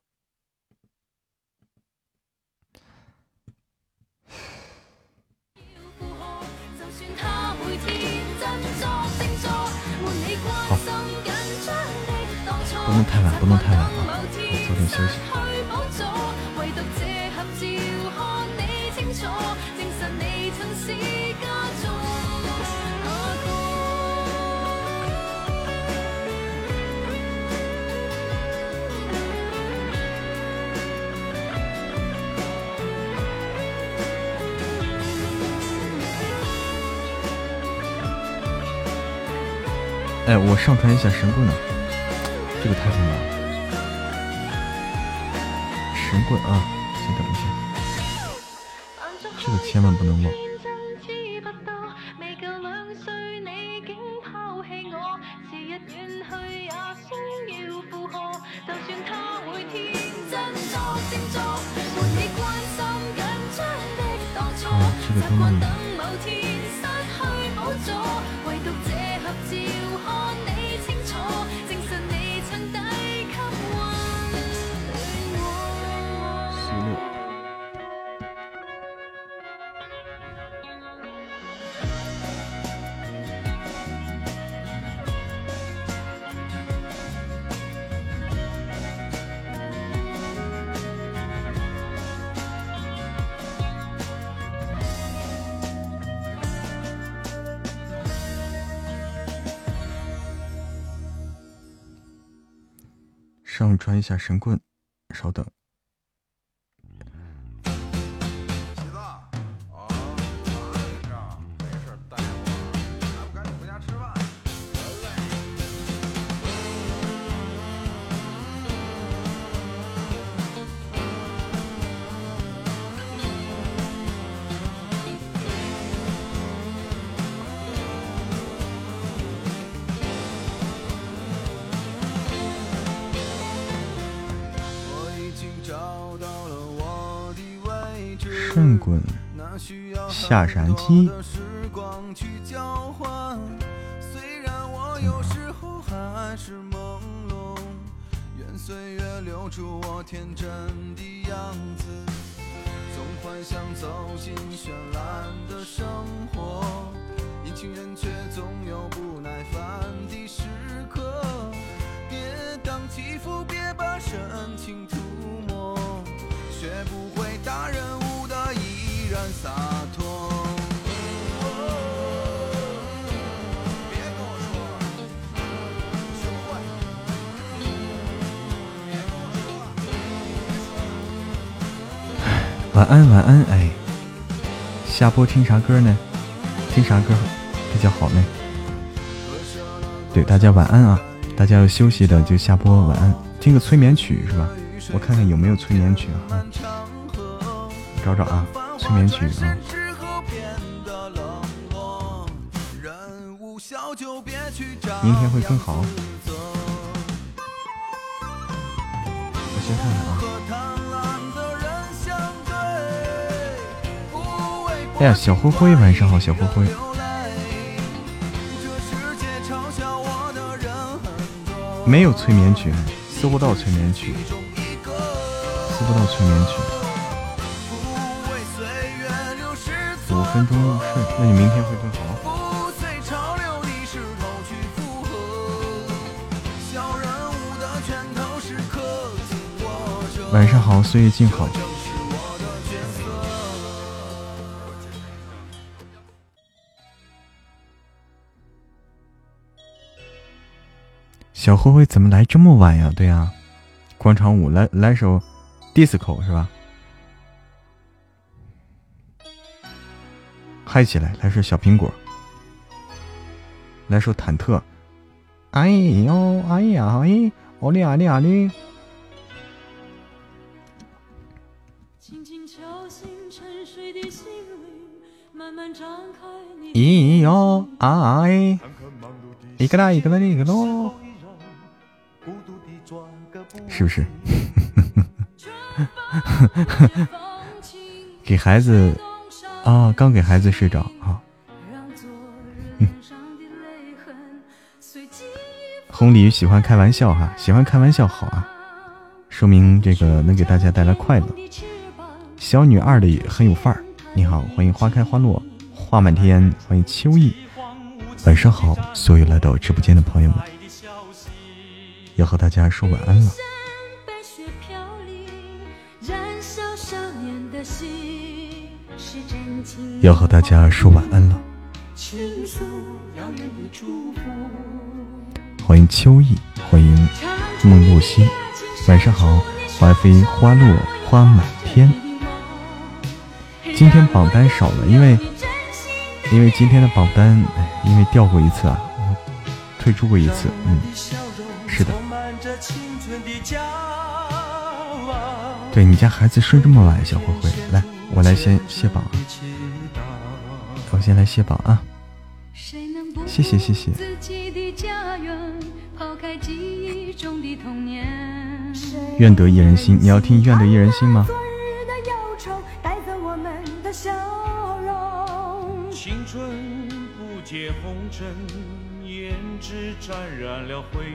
好，不能太晚，不能太晚啊！早点休息。哎，我上传一下神棍啊，这个太重要了。神棍啊，先等一下，这个千万不能忘。一下神棍，稍等。下山鸡。听啥歌呢？听啥歌比较好呢？对，大家晚安啊！大家要休息的就下播晚安，听个催眠曲是吧？我看看有没有催眠曲啊，找找啊，催眠曲啊。明天会更好哎呀，小灰灰，晚上好，小灰灰。没有催眠曲，搜不到催眠曲，搜不到催眠曲。五分钟入睡，那你明天会更好。晚上好，岁月静好。小灰灰怎么来这么晚呀？对呀、广场舞来来首 disco 是吧？嗨起来，来首小苹果，来首忐忑。哎呦，哎呀，哎，哦哩啊哩啊哩。轻轻敲醒沉睡的心，慢慢张开你咦哟啊哎，一个啦一个啦一个喽，是不是？给孩子啊，刚给孩子睡着啊。红鲤鱼喜欢开玩笑哈，喜欢开玩笑好啊，说明这个能给大家带来快乐。小女二的也很有范儿。你好，欢迎花开花落花满天，欢迎秋意。晚上好，所有来到直播间的朋友们，要和大家说晚安了。要和大家说晚安了。欢迎秋意，欢迎梦露西。晚上好，花飞花落花满天。今天榜单少了，因为因为今天的榜单，因为掉过一次啊，退出过一次，嗯，是的。对你家孩子睡这么晚，小灰灰，来，我来先卸榜啊，我先来卸榜啊，谢谢谢谢。愿得一人心，你要听愿得一人心吗？昨日的忧愁，带走我们的笑容。青春不解红尘，胭脂沾染了灰。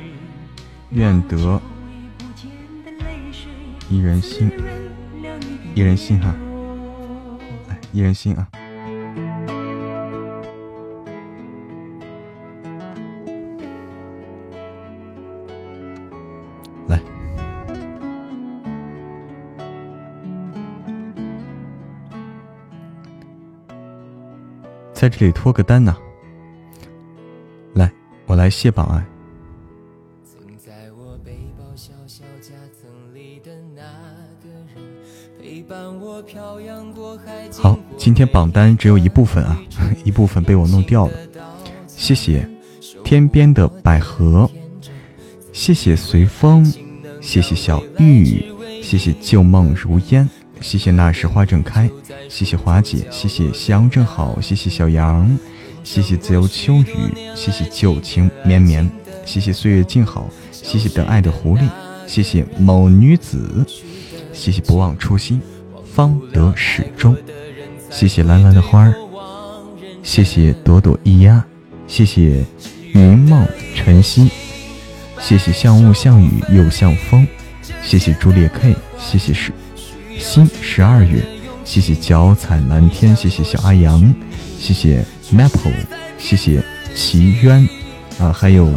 愿得一人心，一人心哈，来一人心啊。在这里脱个单呐、来，我来卸榜啊。好，今天榜单只有一部分啊，一部分被我弄掉了。谢谢天边的百合，谢谢随风，谢谢小玉，谢谢旧梦如烟，谢谢那时花正开，谢谢华姐，谢谢夕阳正好，谢谢小杨，谢谢自由秋雨，谢谢旧情绵绵，谢谢岁月静好，谢谢等爱的狐狸，谢谢某女子，谢谢不忘初心，方得始终，谢谢蓝蓝的花儿，谢谢朵朵一丫，谢谢云梦晨曦，谢谢像雾像雨又像风，谢谢朱烈 K，谢谢是新十二月，谢谢脚踩蓝天，谢谢小阿阳，谢谢 Maple，谢谢奇渊，啊，还有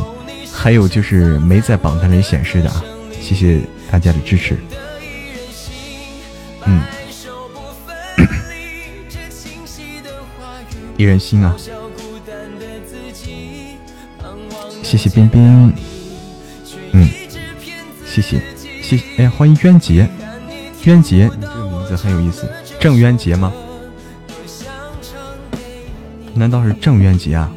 还有就是没在榜单里显示的啊，谢谢大家的支持。嗯，一人心啊，谢谢冰冰，嗯，谢谢谢谢，哎呀，欢迎渊杰，渊杰，你这个名字很有意思，郑渊洁吗？难道是郑渊洁啊？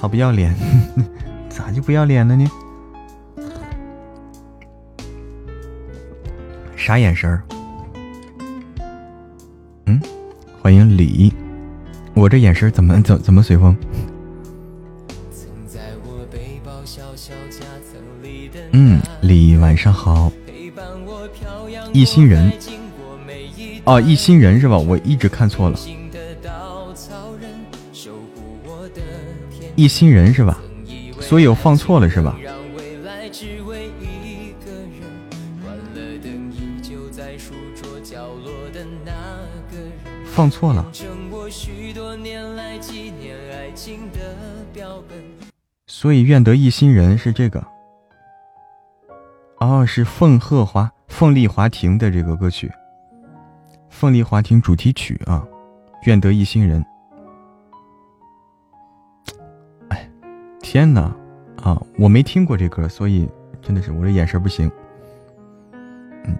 好不要脸，咋就不要脸了呢？啥眼神儿？嗯，欢迎李，我这眼神怎么怎 怎么随风？嗯，李晚上好，一心人，哦，一心人是吧？我一直看错了，一心人是吧？所以我放错了是吧？放错了。所以愿得一心人是这个。哦，是凤鹤华凤丽华庭的这个歌曲，凤丽华庭主题曲啊，愿得一心人。哎，天哪，啊，我没听过这歌，所以真的是我这眼神不行。嗯，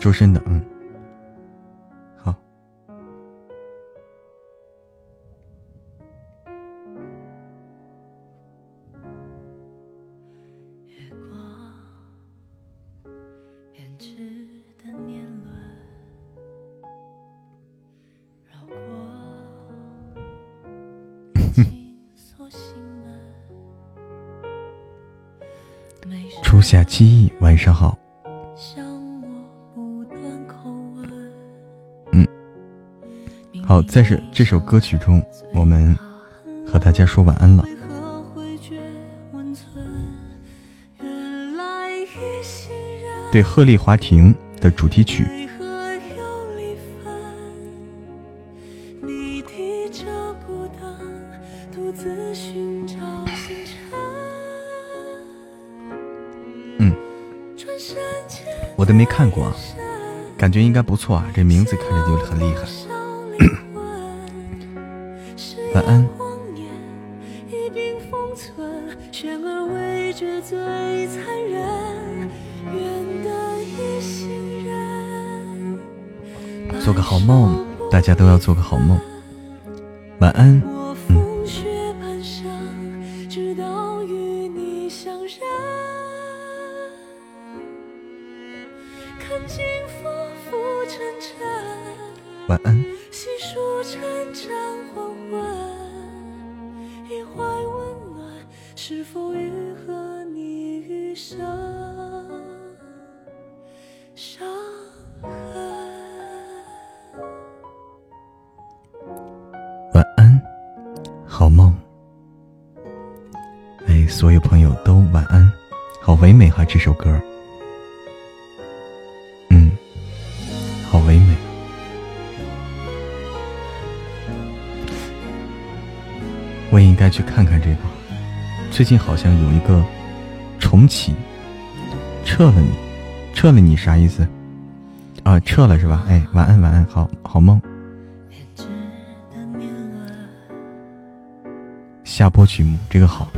周深的，嗯，初夏记忆，晚上好。嗯，好，在这这首歌曲中，我们和大家说晚安了。对，鹤唳华亭的主题曲，没看过啊，感觉应该不错啊，这名字看着就很厉害。晚安。做个好梦，大家都要做个好梦。晚安。这首歌。嗯，好唯美。我也应该去看看这个，最近好像有一个重启，撤了你，撤了你啥意思？啊，撤了是吧？哎，晚安，晚安，好好梦。下播曲目这个好，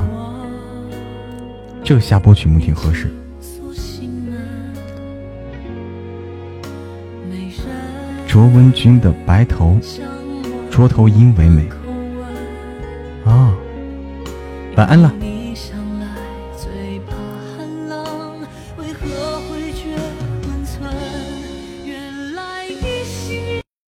这下播曲目挺合适。卓文君的白头卓头鹰唯美。啊晚安了。